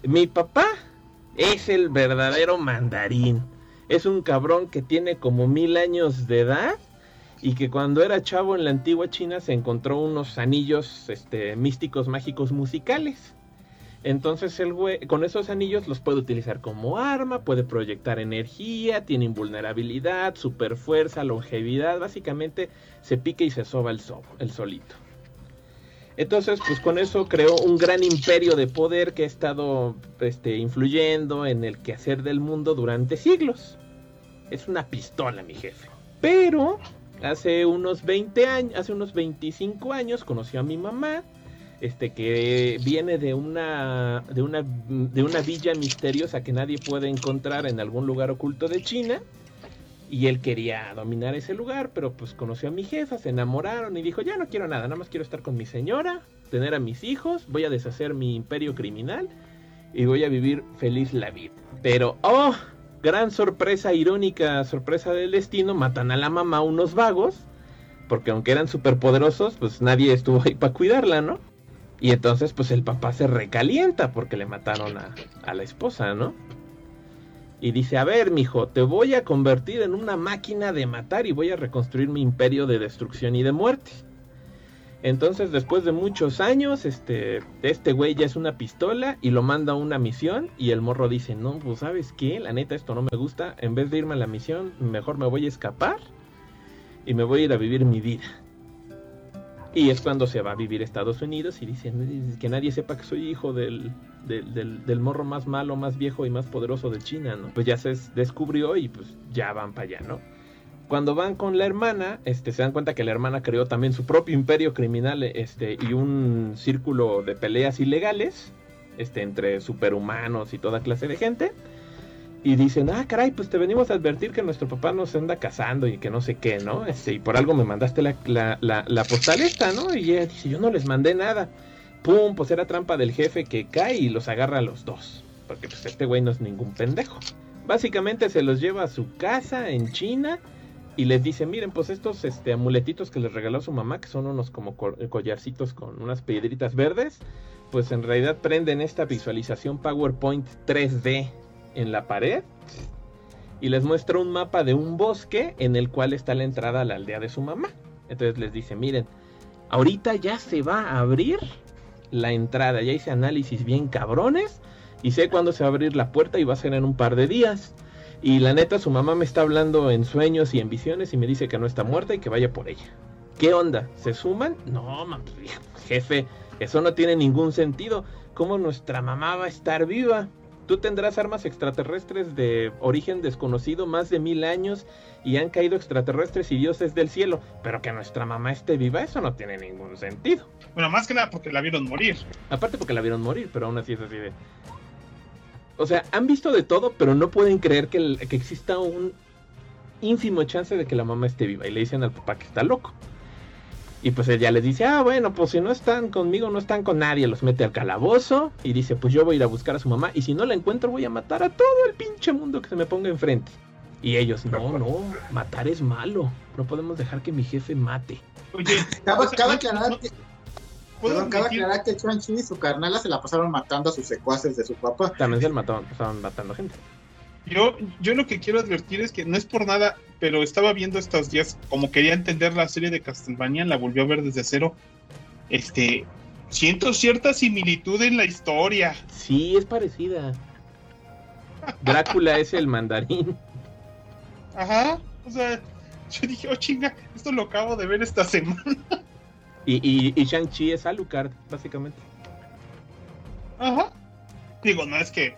Mi papá es el verdadero mandarín. Es un cabrón que tiene como mil años de edad y que cuando era chavo en la antigua China se encontró unos anillos este, místicos mágicos musicales. Entonces el güey con esos anillos los puede utilizar como arma, puede proyectar energía, tiene invulnerabilidad, super fuerza, longevidad, básicamente se pica y se soba el, so- el solito. Entonces, pues con eso creó un gran imperio de poder que ha estado este, influyendo en el quehacer del mundo durante siglos. Es una pistola, mi jefe. Pero hace unos 20 años, hace unos 25 años conoció a mi mamá, este que viene de una de una de una villa misteriosa que nadie puede encontrar en algún lugar oculto de China. Y él quería dominar ese lugar, pero pues conoció a mi jefa, se enamoraron y dijo, ya no quiero nada, nada más quiero estar con mi señora, tener a mis hijos, voy a deshacer mi imperio criminal y voy a vivir feliz la vida. Pero, oh, gran sorpresa irónica, sorpresa del destino, matan a la mamá unos vagos, porque aunque eran superpoderosos, pues nadie estuvo ahí para cuidarla, ¿no? Y entonces pues el papá se recalienta porque le mataron a, a la esposa, ¿no? Y dice, a ver, mijo, te voy a convertir en una máquina de matar y voy a reconstruir mi imperio de destrucción y de muerte. Entonces, después de muchos años, este, este güey ya es una pistola y lo manda a una misión. Y el morro dice: No, pues sabes qué, la neta, esto no me gusta. En vez de irme a la misión, mejor me voy a escapar y me voy a ir a vivir mi vida. Y es cuando se va a vivir a Estados Unidos y dice: Que nadie sepa que soy hijo del, del, del- del morro más malo, más viejo y más poderoso de China, ¿no? Pues ya se descubrió y pues ya van para allá, ¿no? Cuando van con la hermana, este, se dan cuenta que la hermana creó también su propio imperio criminal este, y un círculo de peleas ilegales este, entre superhumanos y toda clase de gente. Y dicen, ah, caray, pues te venimos a advertir que nuestro papá nos anda cazando y que no sé qué, ¿no? Este, y por algo me mandaste la, la, postal esta, ¿no? Y ella dice, yo no les mandé nada. Pum, pues era trampa del jefe que cae y los agarra a los dos. Porque pues este güey no es ningún pendejo. Básicamente se los lleva a su casa en China y les dice, miren, pues estos este, amuletitos que les regaló su mamá, que son unos como co- collarcitos con unas piedritas verdes, pues en realidad prenden esta visualización PowerPoint 3D en la pared y les muestra un mapa de un bosque en el cual está la entrada a la aldea de su mamá. Entonces les dice, miren, ahorita ya se va a abrir la entrada, ya hice análisis bien cabrones y sé cuándo se va a abrir la puerta y va a ser en un par de días. Y la neta, su mamá me está hablando en sueños y en visiones y me dice que no está muerta y que vaya por ella. ¿Qué onda? ¿Se suman? No, jefe, eso no tiene ningún sentido. ¿Cómo nuestra mamá va a estar viva? Tú tendrás armas extraterrestres de origen desconocido más de mil años y han caído extraterrestres y dioses del cielo, pero que nuestra mamá esté viva, eso no tiene ningún sentido. Bueno, más que nada porque la vieron morir. Aparte porque la vieron morir, pero aún así es así de... O sea, han visto de todo, pero no pueden creer que, el- que exista un ínfimo chance de que la mamá esté viva. Y le dicen al papá que está loco. Y pues ella les dice, ah, bueno, pues si no están conmigo, no están con nadie. Los mete al calabozo y dice, pues yo voy a ir a buscar a su mamá. Y si no la encuentro, voy a matar a todo el pinche mundo que se me ponga enfrente. Y ellos, no, no, matar es malo. No podemos dejar que mi jefe mate. Oye, aclarar no- que, ¿puedo perdón, cabe admitir- aclarar que Chuanchi y su carnala se la pasaron matando a sus secuaces de su papá. También se mataban, estaban matando gente. Yo, yo lo que quiero advertir es que no es por nada, pero estaba viendo estos días, como quería entender la serie de Castlevania, la volvió a ver desde cero. Este, siento cierta similitud en la historia. Sí, es parecida. Drácula es el mandarín. Ajá, o sea, yo dije, oh chinga, esto lo acabo de ver esta semana. Y, y, y Shang-Chi es Alucard, básicamente. Ajá. Digo, no es que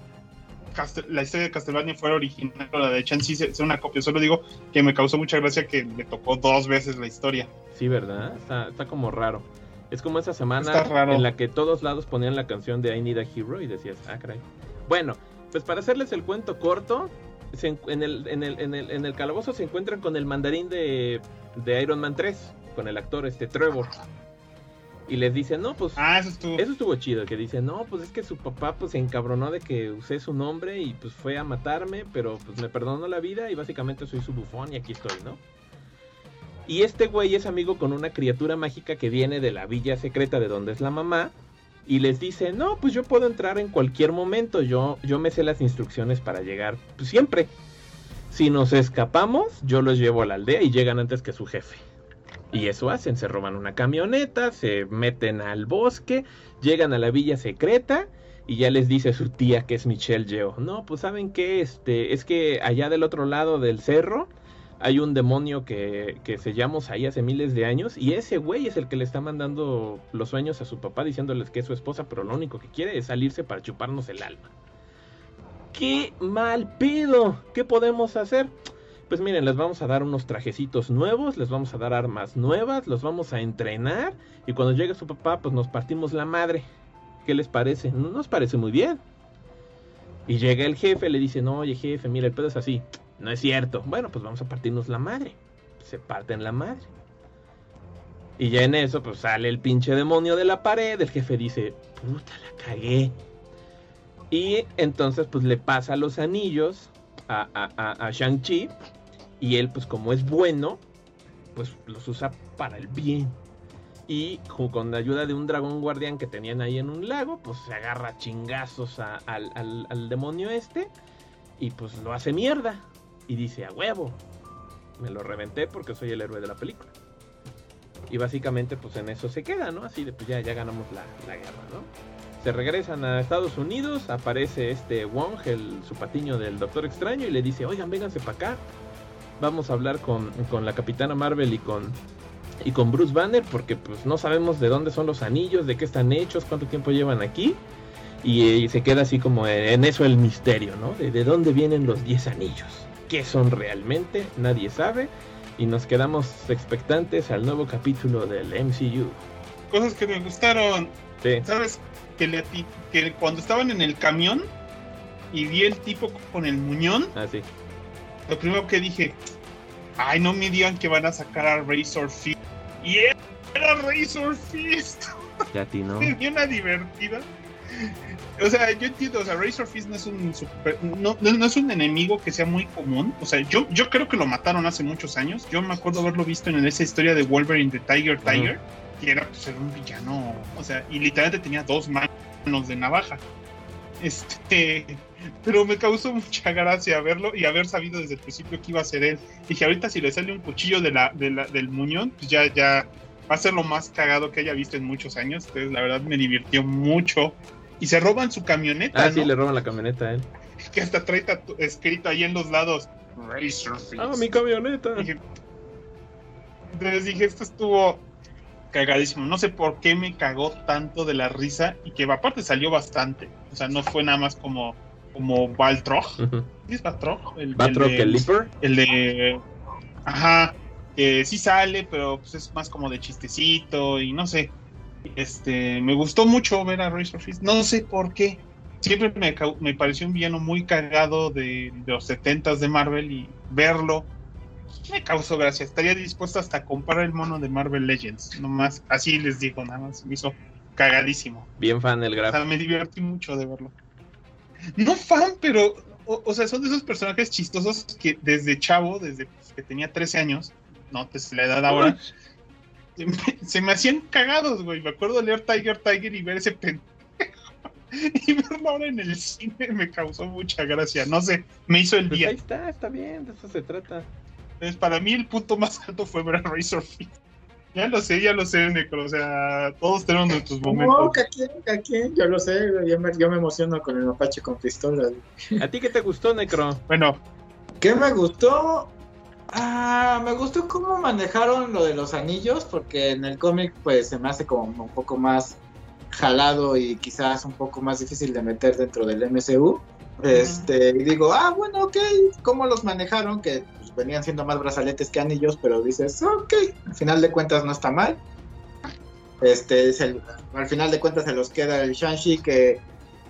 Castel- la historia de Castlevania fuera original o la de sí sea una copia, solo digo que me causó mucha gracia que le tocó dos veces la historia. Sí, ¿verdad? Está, está como raro. Es como esa semana en la que todos lados ponían la canción de I Need a Hero y decías, ah, caray. Bueno, pues para hacerles el cuento corto, se en el, en, el, en, el, en el calabozo se encuentran con el mandarín de, de Iron Man 3, con el actor este Trevor. Y les dicen, no, pues Ah, eso estuvo. Eso estuvo chido, que dice, no, pues es que su papá pues se encabronó de que usé su nombre y pues fue a matarme, pero pues me perdonó la vida y básicamente soy su bufón y aquí estoy, ¿no? Y este güey es amigo con una criatura mágica que viene de la villa secreta de donde es la mamá y les dice, no, pues yo puedo entrar en cualquier momento, yo, yo me sé las instrucciones para llegar pues, siempre. Si nos escapamos, yo los llevo a la aldea y llegan antes que su jefe. Y eso hacen, se roban una camioneta, se meten al bosque, llegan a la villa secreta y ya les dice su tía que es Michelle Yeo. No, pues saben qué, este, es que allá del otro lado del cerro hay un demonio que, que sellamos ahí hace miles de años y ese güey es el que le está mandando los sueños a su papá diciéndoles que es su esposa, pero lo único que quiere es salirse para chuparnos el alma. ¡Qué mal pedo! ¿Qué podemos hacer? Pues miren, les vamos a dar unos trajecitos nuevos, les vamos a dar armas nuevas, los vamos a entrenar y cuando llegue su papá, pues nos partimos la madre. ¿Qué les parece? No nos parece muy bien. Y llega el jefe, le dice, no, oye jefe, mira, el pedo es así. No es cierto. Bueno, pues vamos a partirnos la madre. Se parten la madre. Y ya en eso, pues sale el pinche demonio de la pared. El jefe dice, puta, la cagué. Y entonces, pues le pasa los anillos a, a, a, a Shang-Chi. Y él, pues como es bueno, pues los usa para el bien. Y con la ayuda de un dragón guardián que tenían ahí en un lago, pues se agarra chingazos a- al, al- al demonio este. y pues lo hace mierda. Y dice, a huevo, me lo reventé porque soy el héroe de la película. Y básicamente pues en eso se queda, ¿no? Así de pues ya, ya ganamos la, la guerra, ¿no? Se regresan a Estados Unidos, aparece este Wong, el su patiño del Doctor Extraño, y le dice, oigan, vénganse para acá. Vamos a hablar con, con la Capitana Marvel y con, y con Bruce Banner, porque pues no sabemos de dónde son los anillos, de qué están hechos, cuánto tiempo llevan aquí. Y, y se queda así como en, eso el misterio, ¿no? De, de dónde vienen los 10 anillos. ¿Qué son realmente? Nadie sabe. Y nos quedamos expectantes al nuevo capítulo del MCU. Cosas que me gustaron. Sí. ¿Sabes? Que, le que cuando estaban en el camión y vi el tipo con el muñón, Así. Lo primero que dije, ay, no me digan que van a sacar a Razor Fist. Y era Razor Fist. Ya ti no. Dio una divertida. O sea, yo entiendo, o sea, Razor Fist no es un super- no, no- no es un enemigo que sea muy común. O sea, yo, yo creo que lo mataron hace muchos años. Yo me acuerdo haberlo visto en esa historia de Wolverine de Tiger Tiger, que era pues era un villano. O sea, y literalmente tenía dos manos de navaja. Este, pero me causó mucha gracia verlo y haber sabido desde el principio que iba a ser él. Dije, ahorita si le sale un cuchillo de la, de la- del muñón, pues ya, ya va a ser lo más cagado que haya visto en muchos años. Entonces, la verdad me divirtió mucho. Y se roban su camioneta, Ah, ¿no? sí, le roban la camioneta a él. Que hasta trae escrito ahí en los lados. Ah, mi camioneta. Dije- entonces dije, esto estuvo cagadísimo. No sé por qué me cagó tanto de la risa y que aparte salió bastante. O sea, no fue nada más como, como Baltrog. ¿Sí es Baltrog? El, Batroc, de- el Leaper. el de. Ajá. Que sí sale, pero pues es más como de chistecito y no sé. Este, me gustó mucho ver a Razor Fist. No sé por qué. Siempre me, me pareció un villano muy cagado de, de los 70s de Marvel y verlo me causó gracia. Estaría dispuesto hasta a comprar el mono de Marvel Legends. Nomás, así les digo, nada más. Me hizo cagadísimo. Bien fan el O graf. sea, me divertí mucho de verlo. No fan, pero, o, o sea, son de esos personajes chistosos que desde chavo, desde que tenía 13 años, no, pues la edad ahora, se me, se me hacían cagados, güey. Me acuerdo leer Tiger Tiger y ver ese pendejo. Y verlo ahora en el cine me causó mucha gracia. No sé, me hizo el Pues día. ahí está, está bien, de eso se trata. Entonces, para mí el punto más alto fue ver a Razor Fist. Ya lo sé, ya lo sé, Necro. O sea, todos tenemos nuestros No, momentos. quién, que quién, yo lo sé, güey, yo me, yo me emociono con el mapache con pistola. güey. ¿A ti qué te gustó, Necro? Bueno, ¿Qué me gustó? Ah, me gustó cómo manejaron lo de los anillos, porque en el cómic pues se me hace como un poco más jalado y quizás un poco más difícil de meter dentro del MCU. Este, y digo, ah, bueno, ok, ¿cómo los manejaron? Que venían siendo más brazaletes que anillos, pero dices, ok, al final de cuentas no está mal. Este, es el- al final de cuentas se los queda el Shang-Chi que,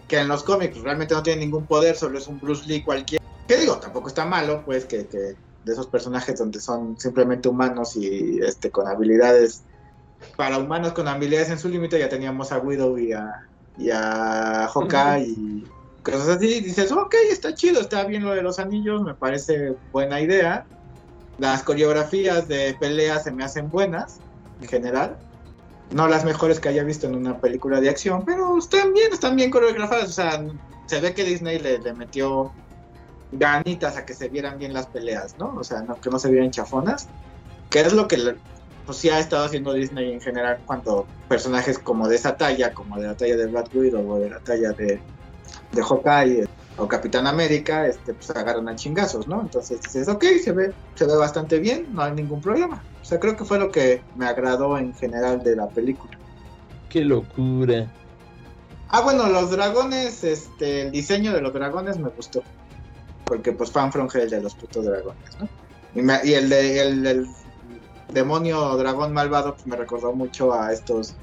que en los cómics realmente no tiene ningún poder, solo es un Bruce Lee cualquiera. Que digo, tampoco está malo, pues, que, que de esos personajes donde son simplemente humanos y este con habilidades para humanos con habilidades en su límite ya teníamos a Widow y a, y a Hawkeye y cosas así. Dices, ok, está chido, está bien lo de los anillos, me parece buena idea. Las coreografías de pelea se me hacen buenas, en general. No las mejores que haya visto en una película de acción, pero están bien, están bien coreografadas. O sea, se ve que Disney le, le metió ganitas a que se vieran bien las peleas, ¿no? O sea, no, que no se vieran chafonas. Que es lo que pues sí ha estado haciendo Disney en general cuando personajes como de esa talla, como de la talla de Black Widow o de la talla de, de Hawkeye o Capitán América, este, pues agarran a chingazos, ¿no? Entonces dices, ok, se ve, se ve bastante bien, no hay ningún problema. O sea, creo que fue lo que me agradó en general de la película. Qué locura. Ah, bueno, los dragones, este, el diseño de los dragones me gustó. Porque pues fan from hell de los putos dragones, ¿no? Y, me- y el de el, el demonio dragón malvado pues, me recordó mucho a estos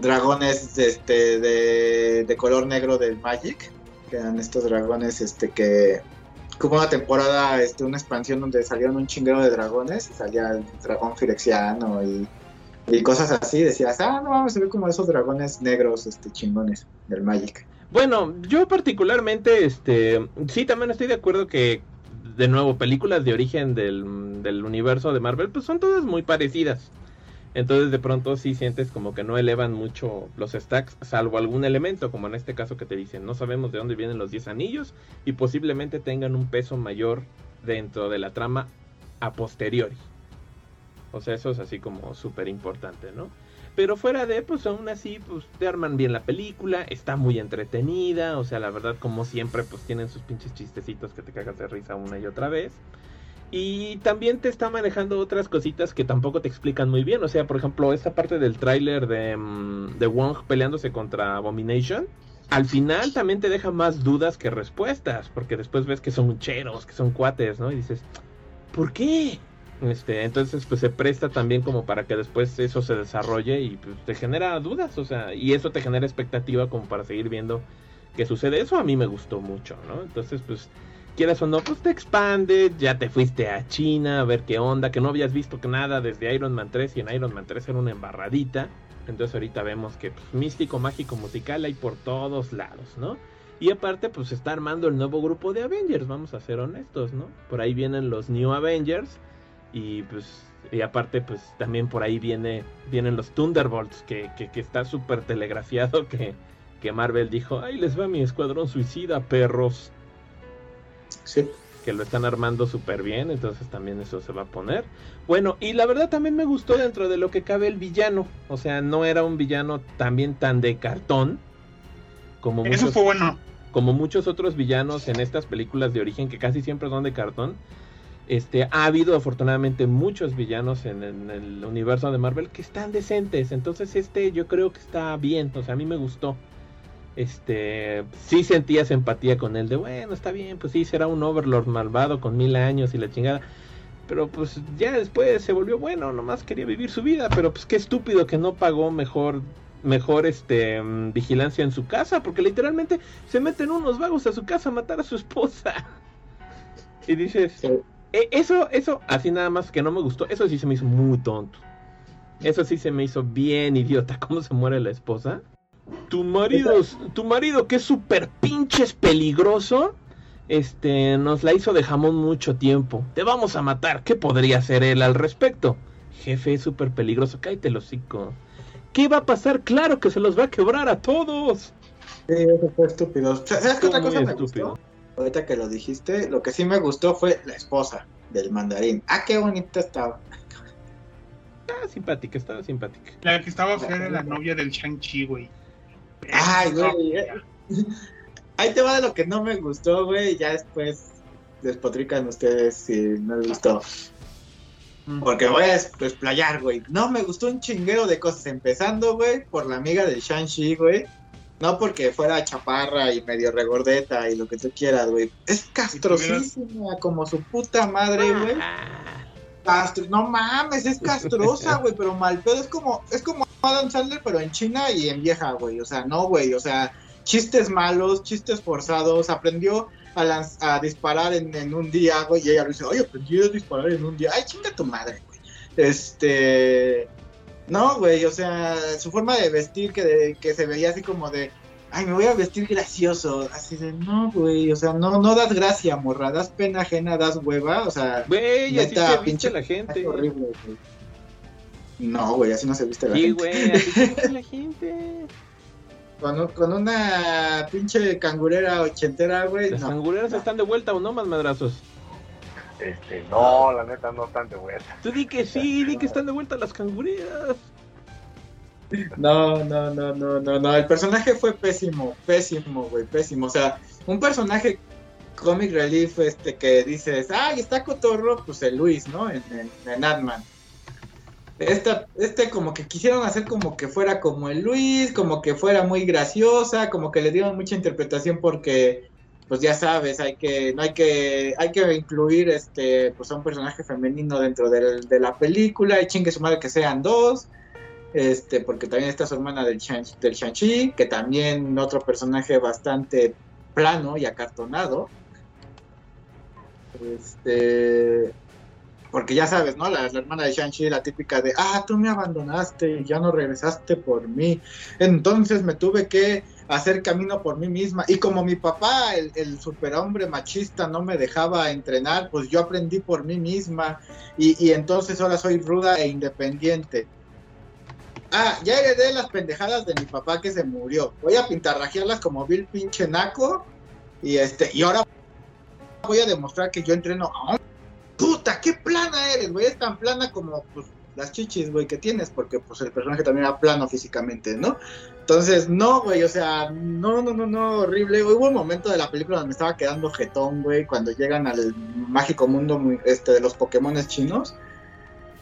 dragones este de, de color negro del Magic, que eran estos dragones este que como una temporada, este, una expansión donde salieron un chinguero de dragones, y salía el dragón firexiano y, y cosas así, decías, ah, no vamos a ver como esos dragones negros, este, chingones del Magic. Bueno, yo particularmente, este, sí, también estoy de acuerdo que, de nuevo, películas de origen del, del universo de Marvel, pues son todas muy parecidas. Entonces de pronto sí sientes como que no elevan mucho los stacks, salvo algún elemento, como en este caso que te dicen, no sabemos de dónde vienen los 10 anillos y posiblemente tengan un peso mayor dentro de la trama a posteriori. O sea, eso es así como súper importante, ¿no? Pero fuera de, pues aún así, pues te arman bien la película, está muy entretenida, o sea, la verdad, como siempre, pues tienen sus pinches chistecitos que te cagas de risa una y otra vez. Y también te está manejando otras cositas que tampoco te explican muy bien. O sea, por ejemplo, esta parte del tráiler de, mm, de Wong peleándose contra Abomination. Al final también te deja más dudas que respuestas. Porque después ves que son cheros, que son cuates, ¿no? Y dices, ¿por qué? Este, entonces, pues se presta también como para que después eso se desarrolle y pues, te genera dudas. O sea, y eso te genera expectativa como para seguir viendo qué sucede. Eso a mí me gustó mucho, ¿no? Entonces, pues quieras o no, pues te expande, ya te fuiste a China a ver qué onda, que no habías visto que nada desde Iron Man 3 y en Iron Man 3 era una embarradita. Entonces ahorita vemos que pues, místico, mágico, musical hay por todos lados, ¿no? Y aparte, pues está armando el nuevo grupo de Avengers, vamos a ser honestos, ¿no? Por ahí vienen los New Avengers y pues y aparte pues también por ahí viene vienen los Thunderbolts que, que, está súper telegrafiado que, que Marvel dijo, ahí les va mi escuadrón suicida, perros. Sí. Que lo están armando súper bien, entonces también eso se va a poner. Bueno, y la verdad también me gustó dentro de lo que cabe el villano. O sea, no era un villano también tan de cartón. Como Eso muchos, fue bueno. como muchos otros villanos en estas películas de origen que casi siempre son de cartón. Este, ha habido afortunadamente muchos villanos en, en, el universo de Marvel que están decentes. Entonces este yo creo que está bien. O sea, a mí me gustó. Este, sí sentías empatía con él de, bueno, está bien, pues sí, será un Overlord malvado con mil años y la chingada. Pero pues ya después se volvió bueno, nomás quería vivir su vida, pero pues qué estúpido que no pagó mejor mejor este vigilancia en su casa, porque literalmente se meten unos vagos a su casa a matar a su esposa. Y dices, Sí. e- eso, eso, así nada más que no me gustó, eso sí se me hizo muy tonto. Eso sí se me hizo bien idiota, cómo se muere la esposa. Tu marido, tu marido que es súper pinches peligroso, este, nos la hizo de jamón mucho tiempo. Te vamos a matar, ¿qué podría hacer él al respecto? Jefe, es súper peligroso, cállate el hocico. ¿Qué va a pasar? Claro que se los va a quebrar a todos. Sí, eso fue estúpido. ¿Sabes qué otra cosa me estúpido. gustó? Ahorita que lo dijiste, lo que sí me gustó fue la esposa del mandarín. Ah, qué bonita estaba. Ah, simpática, estaba simpática. La que estaba fea era la novia del Shang-Chi, güey. Ay, güey. Ahí te va de lo que no me gustó, güey. y Ya después despotrican ustedes si no les gustó. Porque voy a des- desplayar, güey. No, me gustó un chinguero de cosas. Empezando, güey, por la amiga de Shang-Chi, güey. No porque fuera chaparra y medio regordeta y lo que tú quieras, güey. Es castrosísima como su puta madre, güey. Castro, no mames, es castrosa, güey, pero mal pedo. Es como, es como Adam Sandler, pero en China y en vieja, güey. O sea, no, güey. O sea, chistes malos, chistes forzados. Aprendió a, lanz- a disparar en, en un día, güey. Y ella le dice, oye, aprendí a disparar en un día. Ay, chinga tu madre, güey. Este. No, güey, o sea, su forma de vestir que, de- que se veía así como de. Ay, me voy a vestir gracioso. Así de, no, güey, o sea, no, no das gracia, morra, das pena ajena, das hueva, o sea, Güey, así se viste pinche la gente. es horrible, güey. No, güey, así no se viste la Sí, gente. güey, así se viste la gente. Con, un- con una pinche cangurera ochentera, güey. Las No. cangureras están de vuelta o no, más madrazos. Este, no, la neta no están de vuelta. Tú di que sí, di que están de vuelta las cangureras. No, no, no, no, no, no. El personaje fue pésimo, pésimo, güey, pésimo. O sea, un personaje comic relief este que dices, ay, está cotorro, pues el Luis, ¿no? En, en, en Ant-Man. Esta, este como que quisieron hacer como que fuera como el Luis, como que fuera muy graciosa, como que le dieron mucha interpretación porque, pues ya sabes, hay que, no hay que, hay que incluir este, pues a un personaje femenino dentro de la película y chingue su madre que sean dos, este, porque también está su hermana del Shang, del Shang-Chi, que también otro personaje bastante plano y acartonado. Este, porque ya sabes, ¿no? La, hermana de Shang-Chi, la típica de, ah, tú me abandonaste y ya no regresaste por mí. Entonces me tuve que hacer camino por mí misma. Y como mi papá, el, el superhombre machista, no me dejaba entrenar, pues yo aprendí por mí misma. Y, y entonces ahora soy ruda e independiente. Ah, ya heredé las pendejadas de mi papá que se murió. Voy a pintarrajearlas como Bill pinche naco. Y este, y ahora voy a demostrar que yo entreno a puta, qué plana eres, güey. Es tan plana como pues, las chichis, güey, que tienes, porque pues el personaje también era plano físicamente, ¿no? Entonces, no, güey, o sea, no, no, no, no, horrible. Hubo un momento de la película donde me estaba quedando jetón, güey, cuando llegan al mágico mundo este, de los Pokémones chinos.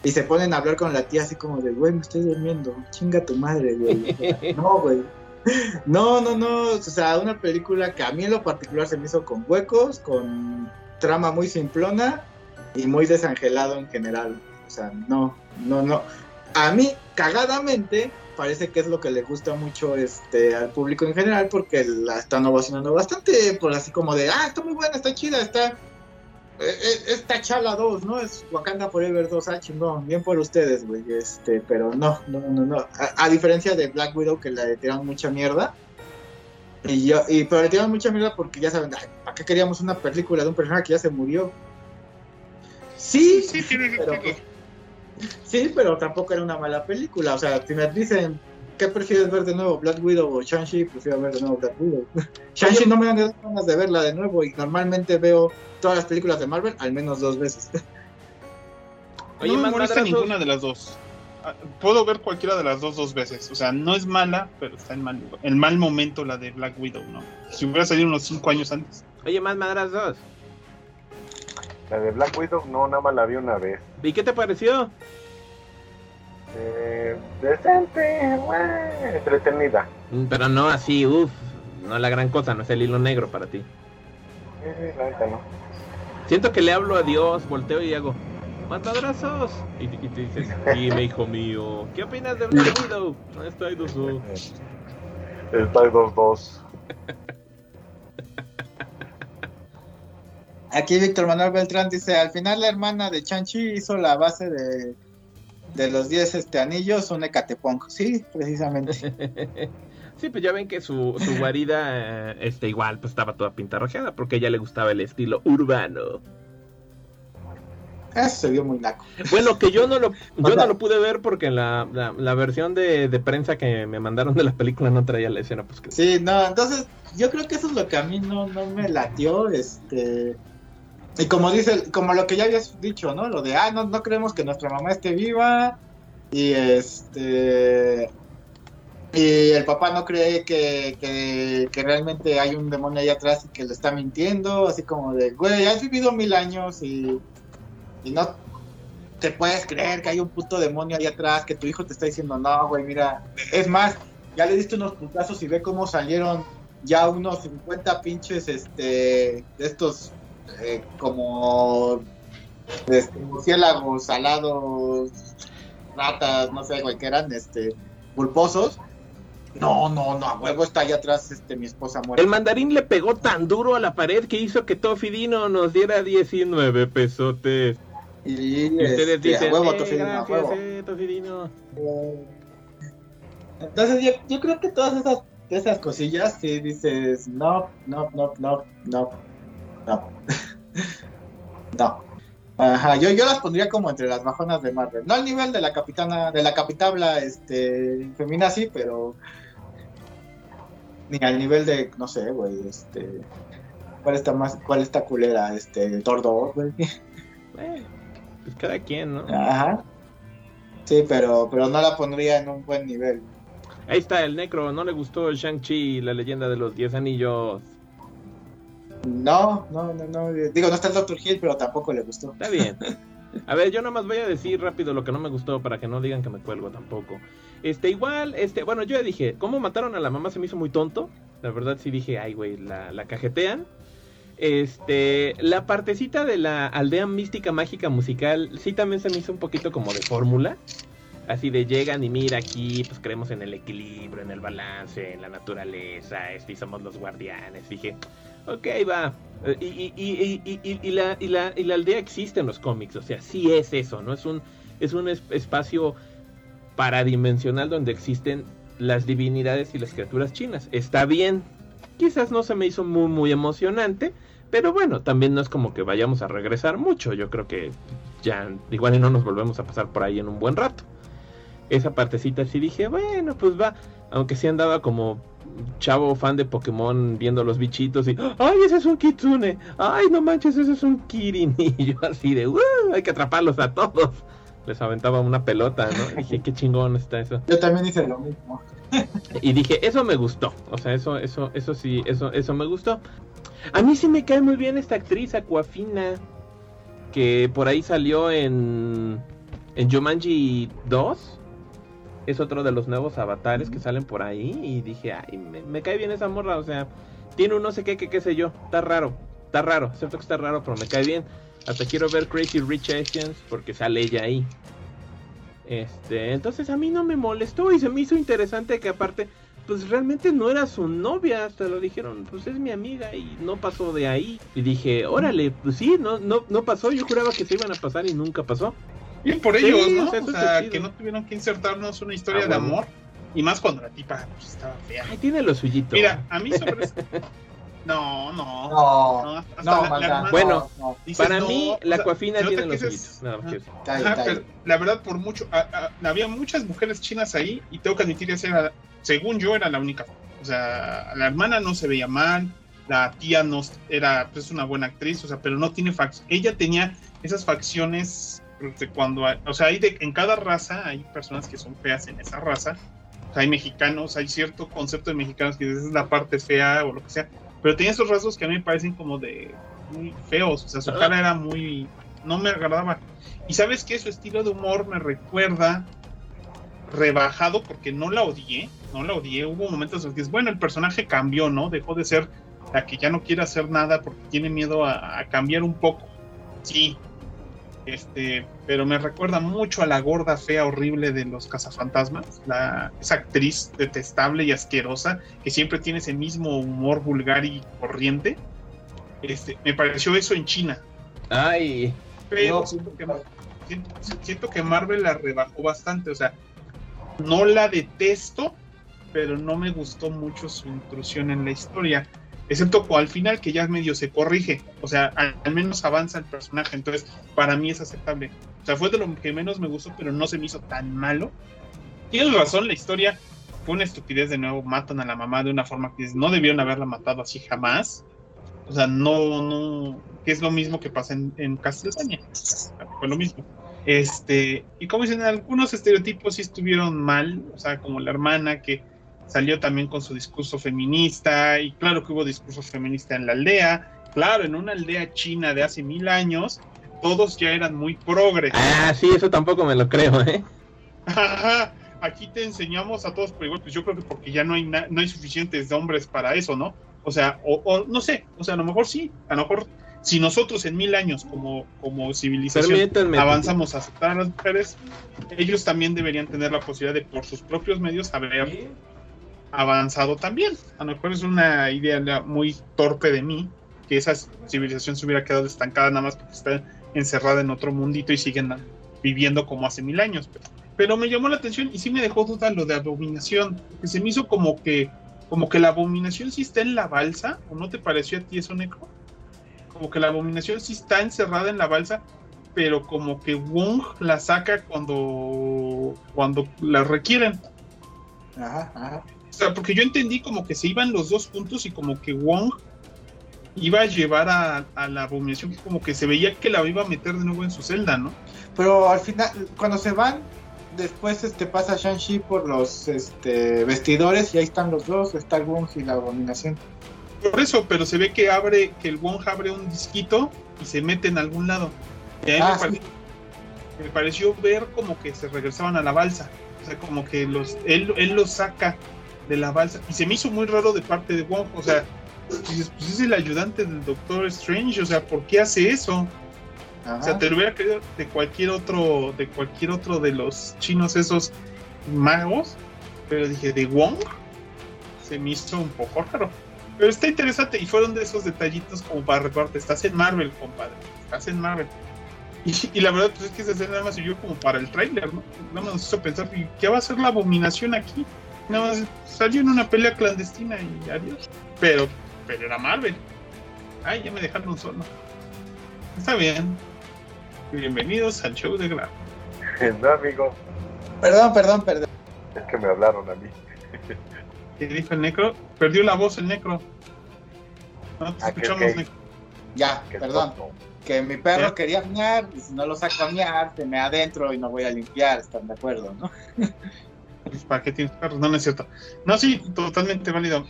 Y se ponen a hablar con la tía así como de, güey, me estoy durmiendo, chinga tu madre, güey. No, güey. No, no, no, o sea, una película que a mí en lo particular se me hizo con huecos, con trama muy simplona y muy desangelado en general. O sea, no, no, no. A mí, cagadamente, parece que es lo que le gusta mucho este al público en general porque la están ovacionando bastante, por así como de, ah, está muy buena, está chida, está... eh, eh, Es Tachala 2, ¿no? Es Wakanda Forever 2, ah, chingón, bien por ustedes, güey, este, pero no, no, no, no, a, a diferencia de Black Widow que le tiraron mucha mierda, y yo, y, pero le tiraron mucha mierda porque ya saben, ay, ¿para qué queríamos una película de un personaje que ya se murió? Sí, Sí, tiene pero pues, sí, pero tampoco era una mala película. O sea, si me dicen, ¿qué prefieres ver de nuevo? ¿Black Widow o Shang-Chi? Prefiero ver de nuevo Black Widow. Shang-Chi no me dan ganas de verla de nuevo y normalmente veo todas las películas de Marvel al menos dos veces. Oye, no me molesta ninguna de las dos. Ah, Puedo ver cualquiera de las dos dos veces. O sea, no es mala, pero está en mal, en mal momento la de Black Widow, ¿no? Si hubiera salido unos cinco años antes. Oye, más madras dos. La de Black Widow no, nada más la vi una vez. ¿Y qué te pareció? Eh, decente, güey, entretenida. Mm, Pero no así, uff, no la gran cosa, no es el hilo negro para ti. Sí, sí, la neta no. Siento que le hablo a Dios, volteo y hago, matadrazos. Y, y te dices, dime, hijo mío, ¿qué opinas de Black Widow? No estoy dudoso. Está en 2-2. Aquí Víctor Manuel Beltrán dice, al final la hermana de Chanchi hizo la base de, de los 10 este, anillos, un Ecatepunk. Sí, precisamente. Sí, pues ya ven que su, su guarida, eh, este, igual, pues estaba toda pintarrajeada porque a ella le gustaba el estilo urbano. Eso se vio muy naco. Bueno, que yo no lo, yo no lo pude ver porque la, la, la versión de, de prensa que me mandaron de la película no traía la escena, pues que Sí, no, entonces yo creo que eso es lo que a mí no, no me latió, este... Y como dice, como lo que ya habías dicho, ¿no? Lo de, ah, no, no creemos que nuestra mamá esté viva y este... Y el papá no cree que, que, que realmente hay un demonio ahí atrás y que le está mintiendo, así como de, güey, has vivido mil años y, y no te puedes creer que hay un puto demonio ahí atrás, que tu hijo te está diciendo, no, güey, mira, es más, ya le diste unos putazos y ve cómo salieron ya unos 50 pinches, este, de estos, eh, como, este, murciélagos, salados, ratas, no sé, güey, que eran, este, pulposos. No, no, no, a huevo está allá atrás, este, mi esposa muerta. El mandarín le pegó tan duro a la pared que hizo que Tofidino nos diera 19 pesotes. Y, Y ustedes este, dicen, a huevo, "Eh, Tofidino, a gracias, huevo. eh, Tofidino. Entonces yo, yo creo que todas esas, esas cosillas sí dices, no, no, no, no, no, no, no. Ajá, yo, yo las pondría como entre las bajonas de Marvel. No al nivel de la capitana, de la capitabla este, feminazi, pero ni al nivel de, no sé, güey, este, ¿cuál está más, cuál está culera? Este, Thor 2, güey. Eh, pues cada quien, ¿no? Ajá. Sí, pero, pero no la pondría en un buen nivel. Ahí está el Necro, no le gustó Shang-Chi, la leyenda de los 10 anillos. No, no, no, no. Digo, no está el Dr. Hill, pero tampoco le gustó. Está bien. A ver, yo nomás voy a decir rápido lo que no me gustó para que no digan que me cuelgo tampoco. Este, igual, este, bueno, yo ya dije, ¿cómo mataron a la mamá? Se me hizo muy tonto. La verdad sí dije, ay, güey, la, la cajetean. Este, la partecita de la aldea mística mágica musical, sí también se me hizo un poquito como de fórmula. Así de llegan y mira aquí, pues creemos en el equilibrio, en el balance, en la naturaleza, este, y somos los guardianes. Dije, ok, va. Eh, Y, y, y, y, la, y, la, y la aldea existe en los cómics, o sea, sí es eso, ¿no? Es un, es un es- espacio paradimensional donde existen las divinidades y las criaturas chinas. Está bien. Quizás no se me hizo muy, emocionante, pero bueno, también no es como que vayamos a regresar mucho. Yo creo que ya igual no nos volvemos a pasar por ahí en un buen rato. esa partecita sí dije, bueno, pues va. Aunque sí andaba como chavo fan de Pokémon viendo los bichitos y, ay, ese es un Kitsune, ay, no manches, ese es un Kirin. Y yo así de, "Uh, hay que atraparlos a todos. Les aventaba una pelota, ¿no? Y dije, qué chingón está eso. Yo también hice lo mismo. Y dije, eso me gustó. O sea, eso, eso, eso sí, eso, eso me gustó. A mí sí me cae muy bien esta actriz, Aquafina, que por ahí salió en, en Jumanji 2. Es otro de los nuevos avatares que salen por ahí. Y dije, ay, me, me cae bien esa morra. O sea, tiene un no sé qué, qué, qué sé yo. Está raro, está raro. Cierto que está raro, pero me cae bien. Hasta quiero ver Crazy Rich Asians porque sale ella ahí. Este, entonces a mí no me molestó y se me hizo interesante que aparte, pues realmente no era su novia, hasta lo dijeron, pues es mi amiga y no pasó de ahí. Y dije, órale, pues sí, no, no, no pasó, yo juraba que se iban a pasar y nunca pasó. Bien por Sí, ellos, ¿no? o sea, O que no tuvieron que insertarnos una historia Ah, de amor. Y más cuando la tipa pues, estaba fea. Ay, tiene lo suyito. Mira, a mí sobre eso- No, no. No, no, hasta no, la- la maldad, hermana Bueno, no, no. dices, Para no, mí, la coafina tiene lo que suyito. dices- Nada más Ajá. que eso. Está ahí, Ajá, está ahí. pero la verdad, por mucho, a- a- había muchas mujeres chinas ahí y tengo que admitir, esa era, según yo, era la única. O sea, la hermana no se veía mal, la tía no era, pues, una buena actriz, o sea, pero no tiene facciones. Ella tenía esas facciones cuando, hay- o sea, hay de, en cada raza hay personas que son feas en esa raza. O sea, hay mexicanos, hay cierto concepto de mexicanos que es la parte fea o lo que sea, pero tenía esos rasgos que a mí me parecen como de muy feos, o sea, su cara era muy, no me agradaba. Y sabes que su estilo de humor me recuerda rebajado porque no la odié, no la odié. Hubo momentos en los que es bueno, el personaje cambió, ¿no? Dejó de ser la que ya no quiere hacer nada porque tiene miedo a, a cambiar un poco. Sí. Este, pero me recuerda mucho a la gorda fea horrible de los cazafantasmas, la, esa actriz detestable y asquerosa que siempre tiene ese mismo humor vulgar y corriente. Este, me pareció eso en China, Ay, pero No, siento, que, siento, siento que Marvel la rebajó bastante. O sea, no la detesto, pero no me gustó mucho su intrusión en la historia. Excepto al final que ya medio se corrige. O sea, al, al menos avanza el personaje. Entonces, para mí es aceptable. O sea, fue de lo que menos me gustó, pero no se me hizo tan malo. Tienes razón, la historia fue una estupidez de nuevo. Matan a la mamá de una forma que no debieron haberla matado así jamás. O sea, no, no, que es lo mismo que pasa en, en Castlevania. Fue lo mismo. Este, y como dicen, algunos estereotipos sí estuvieron mal, o sea, como la hermana que salió también con su discurso feminista, y claro que hubo discurso feminista en la aldea, claro, en una aldea china de hace mil años, todos ya eran muy progres. ah, sí, eso tampoco me lo creo, ¿eh? Ajá, Aquí te enseñamos a todos por igual, pues yo creo que porque ya no hay no hay suficientes hombres para eso, ¿no? O sea, o, o no sé, o sea, a lo mejor sí, a lo mejor si nosotros en mil años como, como civilización Permítanme. avanzamos a aceptar a las mujeres, ellos también deberían tener la posibilidad de por sus propios medios haber avanzado también. A lo mejor es una idea muy torpe de mí que esa civilización se hubiera quedado estancada nada más porque está encerrada en otro mundito y siguen viviendo como hace mil años. Pero, pero me llamó la atención y sí me dejó duda lo de abominación, que se me hizo como que como que la abominación sí está en la balsa, ¿o no te pareció a ti eso, Necro? Como que la abominación sí está encerrada en la balsa, pero como que Wong la saca cuando cuando la requieren. Ajá, ajá. O sea, porque yo entendí como que se iban los dos juntos y como que Wong iba a llevar a, a la abominación, como que se veía que la iba a meter de nuevo en su celda, ¿no? Pero al final, cuando se van, después este pasa Shang-Chi por los este, vestidores y ahí están los dos, está el Wong y la abominación. Por eso, pero se ve que abre, que el Wong abre un disquito y se mete en algún lado. Y a mí Ah, me, pareció, me pareció ver como que se regresaban a la balsa. O sea, como que los, él, él los saca de la balsa. Y se me hizo muy raro de parte de Wong. O sea, dices, pues es el ayudante del Doctor Strange. O sea, ¿por qué hace eso? Ajá. O sea, te lo hubiera creído de cualquier otro, de cualquier otro de los chinos esos magos, pero dije, de Wong, se me hizo un poco raro. Pero está interesante y fueron de esos detallitos como para repartir. Estás en Marvel, compadre. Estás en Marvel. Y, y la verdad pues, es que esa escena nada más sirvió como para el tráiler, ¿no? Nada más nos hizo pensar, ¿y ¿qué va a hacer la abominación aquí? Nada más salió en una pelea clandestina y adiós. Pero, pero era Marvel. Ay, ya me dejaron solo. Está bien. Bienvenidos al show de Grab. No, amigo. Perdón, perdón, perdón. Es que me hablaron a mí. ¿Qué dijo el necro? Perdió la voz el necro. No te Ah, que escuchamos, necro. Ya, perdón. tonto. Que mi perro quería mear y si no lo saco a mear, se me adentro y no voy a limpiar. ¿Están de acuerdo, no? Pues, ¿Para qué tienes perros? No, no es cierto. No, sí, totalmente válido.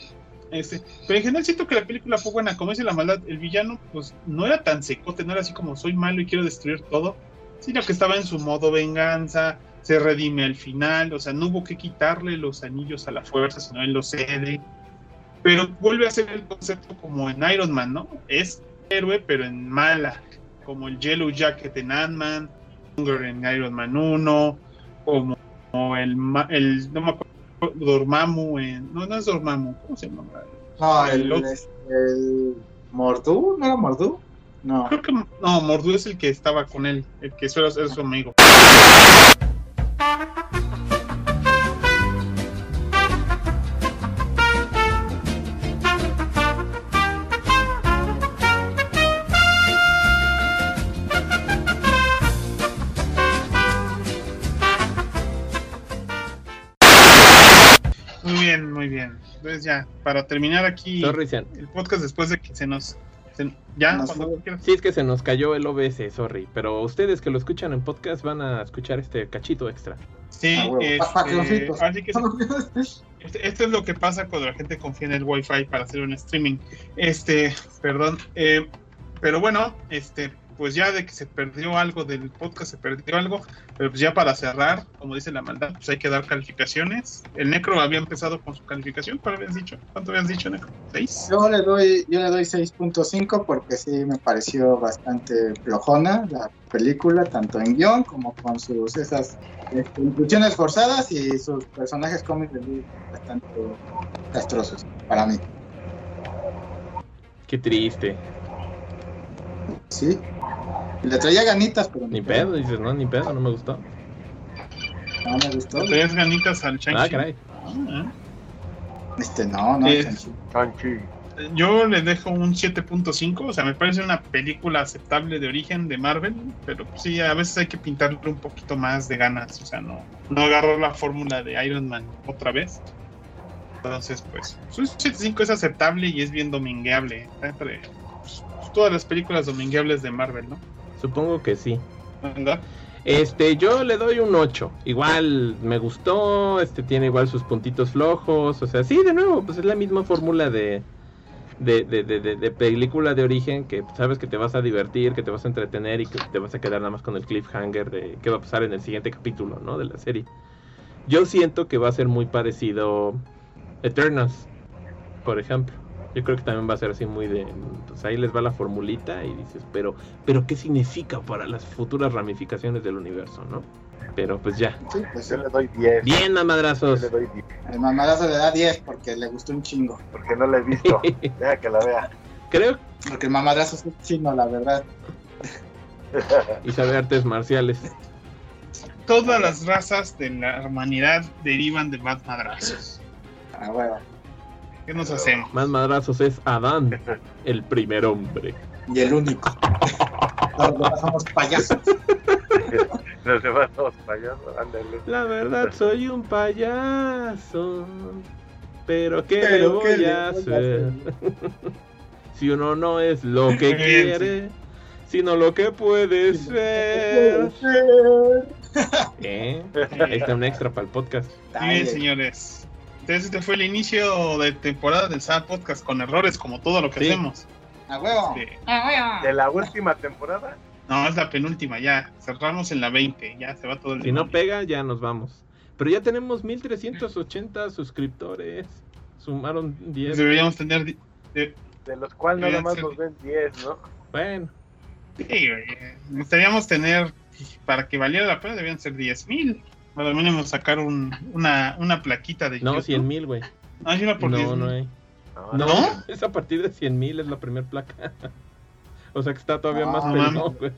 Este, pero en general siento que la película fue buena. Como dice la maldad, el villano, pues no era tan secote, no era así como soy malo y quiero destruir todo, sino que estaba en su modo venganza, se redime al final, o sea, no hubo que quitarle los anillos a la fuerza, sino él los cede. Pero vuelve a ser el concepto como en Iron Man, ¿no? Es héroe, pero en mala, como el Yellow Jacket en Ant-Man, en Iron Man 1, como como el, el no me acuerdo, Dormammu en, no, no es Dormammu, ¿cómo se llama? No, El el, el Mordú, ¿no era Mordú? No. Creo que, no, Mordu es el que estaba con él, el que suele ser su amigo. Bien, muy bien. Entonces ya, para terminar aquí Sorry, el podcast después de que se nos... se- ya, Nos. Sí, es que se nos cayó el OBS, sorry. Pero ustedes que lo escuchan en podcast van a escuchar este cachito extra. Sí, Ah, huevo. este, patroncitos. así que sí, este- esto es lo que pasa cuando la gente confía en el Wi-Fi para hacer un streaming. Este, perdón, eh, pero bueno, este, pues ya de que se perdió algo del podcast, se perdió algo, pero pues ya para cerrar, como dice la maldad, pues hay que dar calificaciones. El Necro había empezado con su calificación, ¿cuál habías dicho? ¿Cuánto habías dicho, Necro? ¿Seis? Yo le doy, yo le doy 6.5 porque sí me pareció bastante flojona la película, tanto en guion como con sus esas este, inclusiones forzadas y sus personajes cómics bastante castrosos para mí. Qué triste. Sí. Le traía ganitas, pero Ni pedo, dices, no, ni pedo, no me gustó. No me gustó. ¿Le das ganitas al Shang-Chi? Ah, caray. Ah, Este, no, no. Sanchi. Yo le dejo un 7.5, o sea, me parece una película aceptable de origen de Marvel, pero sí, a veces hay que pintarle un poquito más de ganas, o sea, no, no agarrar la fórmula de Iron Man otra vez. Entonces, pues, un 7.5 es aceptable y es bien domingueable, está entre pues, todas las películas domingueables de Marvel, ¿no? Supongo que sí. ¿Verdad? Este, yo le doy un 8. Igual me gustó, este tiene igual sus puntitos flojos, o sea, sí, de nuevo, pues es la misma fórmula de de, de, de, de- de película de origen que sabes que te vas a divertir, que te vas a entretener y que te vas a quedar nada más con el cliffhanger de qué va a pasar en el siguiente capítulo, ¿no? De la serie. Yo siento que va a ser muy parecido Eternals, por ejemplo. Yo creo que también va a ser así muy de, pues ahí les va la formulita y dices, pero, pero ¿qué significa para las futuras ramificaciones del universo, no? Pero pues ya. Sí, pues. Yo le doy 10. Bien, Yo madrazos. le doy 10. El mamadazo le da 10 porque le gustó un chingo. Porque no la he visto. Deja que la vea. Creo Porque el mamadazo es un chino, la verdad. y sabe artes marciales. Todas las razas de la humanidad derivan de más madrazos. Ah, bueno. ¿Qué nos hacemos? Más madrazos es Adán, el primer hombre. Y el único. Los demás somos payasos. Los demás todos payasos. Ándale. La verdad soy un payaso. Pero ¿qué le voy ¿qué le a hacer? si uno no es lo que quiere, sino lo que puede ser. ¿Eh? Ahí está un extra para el podcast. Muy bien, Dale. señores. Entonces este fue el inicio de temporada del SAD Podcast con errores como todo lo que Sí. hacemos. A huevo. Este, De la última temporada. no, es la penúltima ya. Cerramos en la 20. Ya se va todo el Si no pega, ya nos vamos. Pero ya tenemos 1380 suscriptores. Sumaron 10. Deberíamos tener. de- De los cuales nada Deberían más ser- nos ven 10, ¿no? Bueno, sí, necesitaríamos tener. Para que valiera la pena, debían ser 10 mil. Al mínimo sacar un, una, una plaquita de. no, YouTube. 100 mil, güey. Ah, hay una por 10 No, no hay. No, ¿No? Es a partir de 100 mil es la primera placa. o sea que está todavía No, más pelón, güey.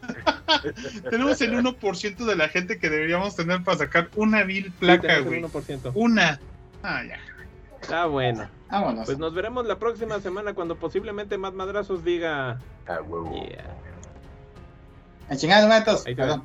Tenemos el 1% de la gente que deberíamos tener para sacar una vil placa, güey. el 1%. Una. Ah, ya. Está bueno. Vámonos. Pues nos veremos la próxima semana cuando posiblemente más madrazos diga. Ah, huevo. Yeah. A chingar, matos. Ahí. Perdón.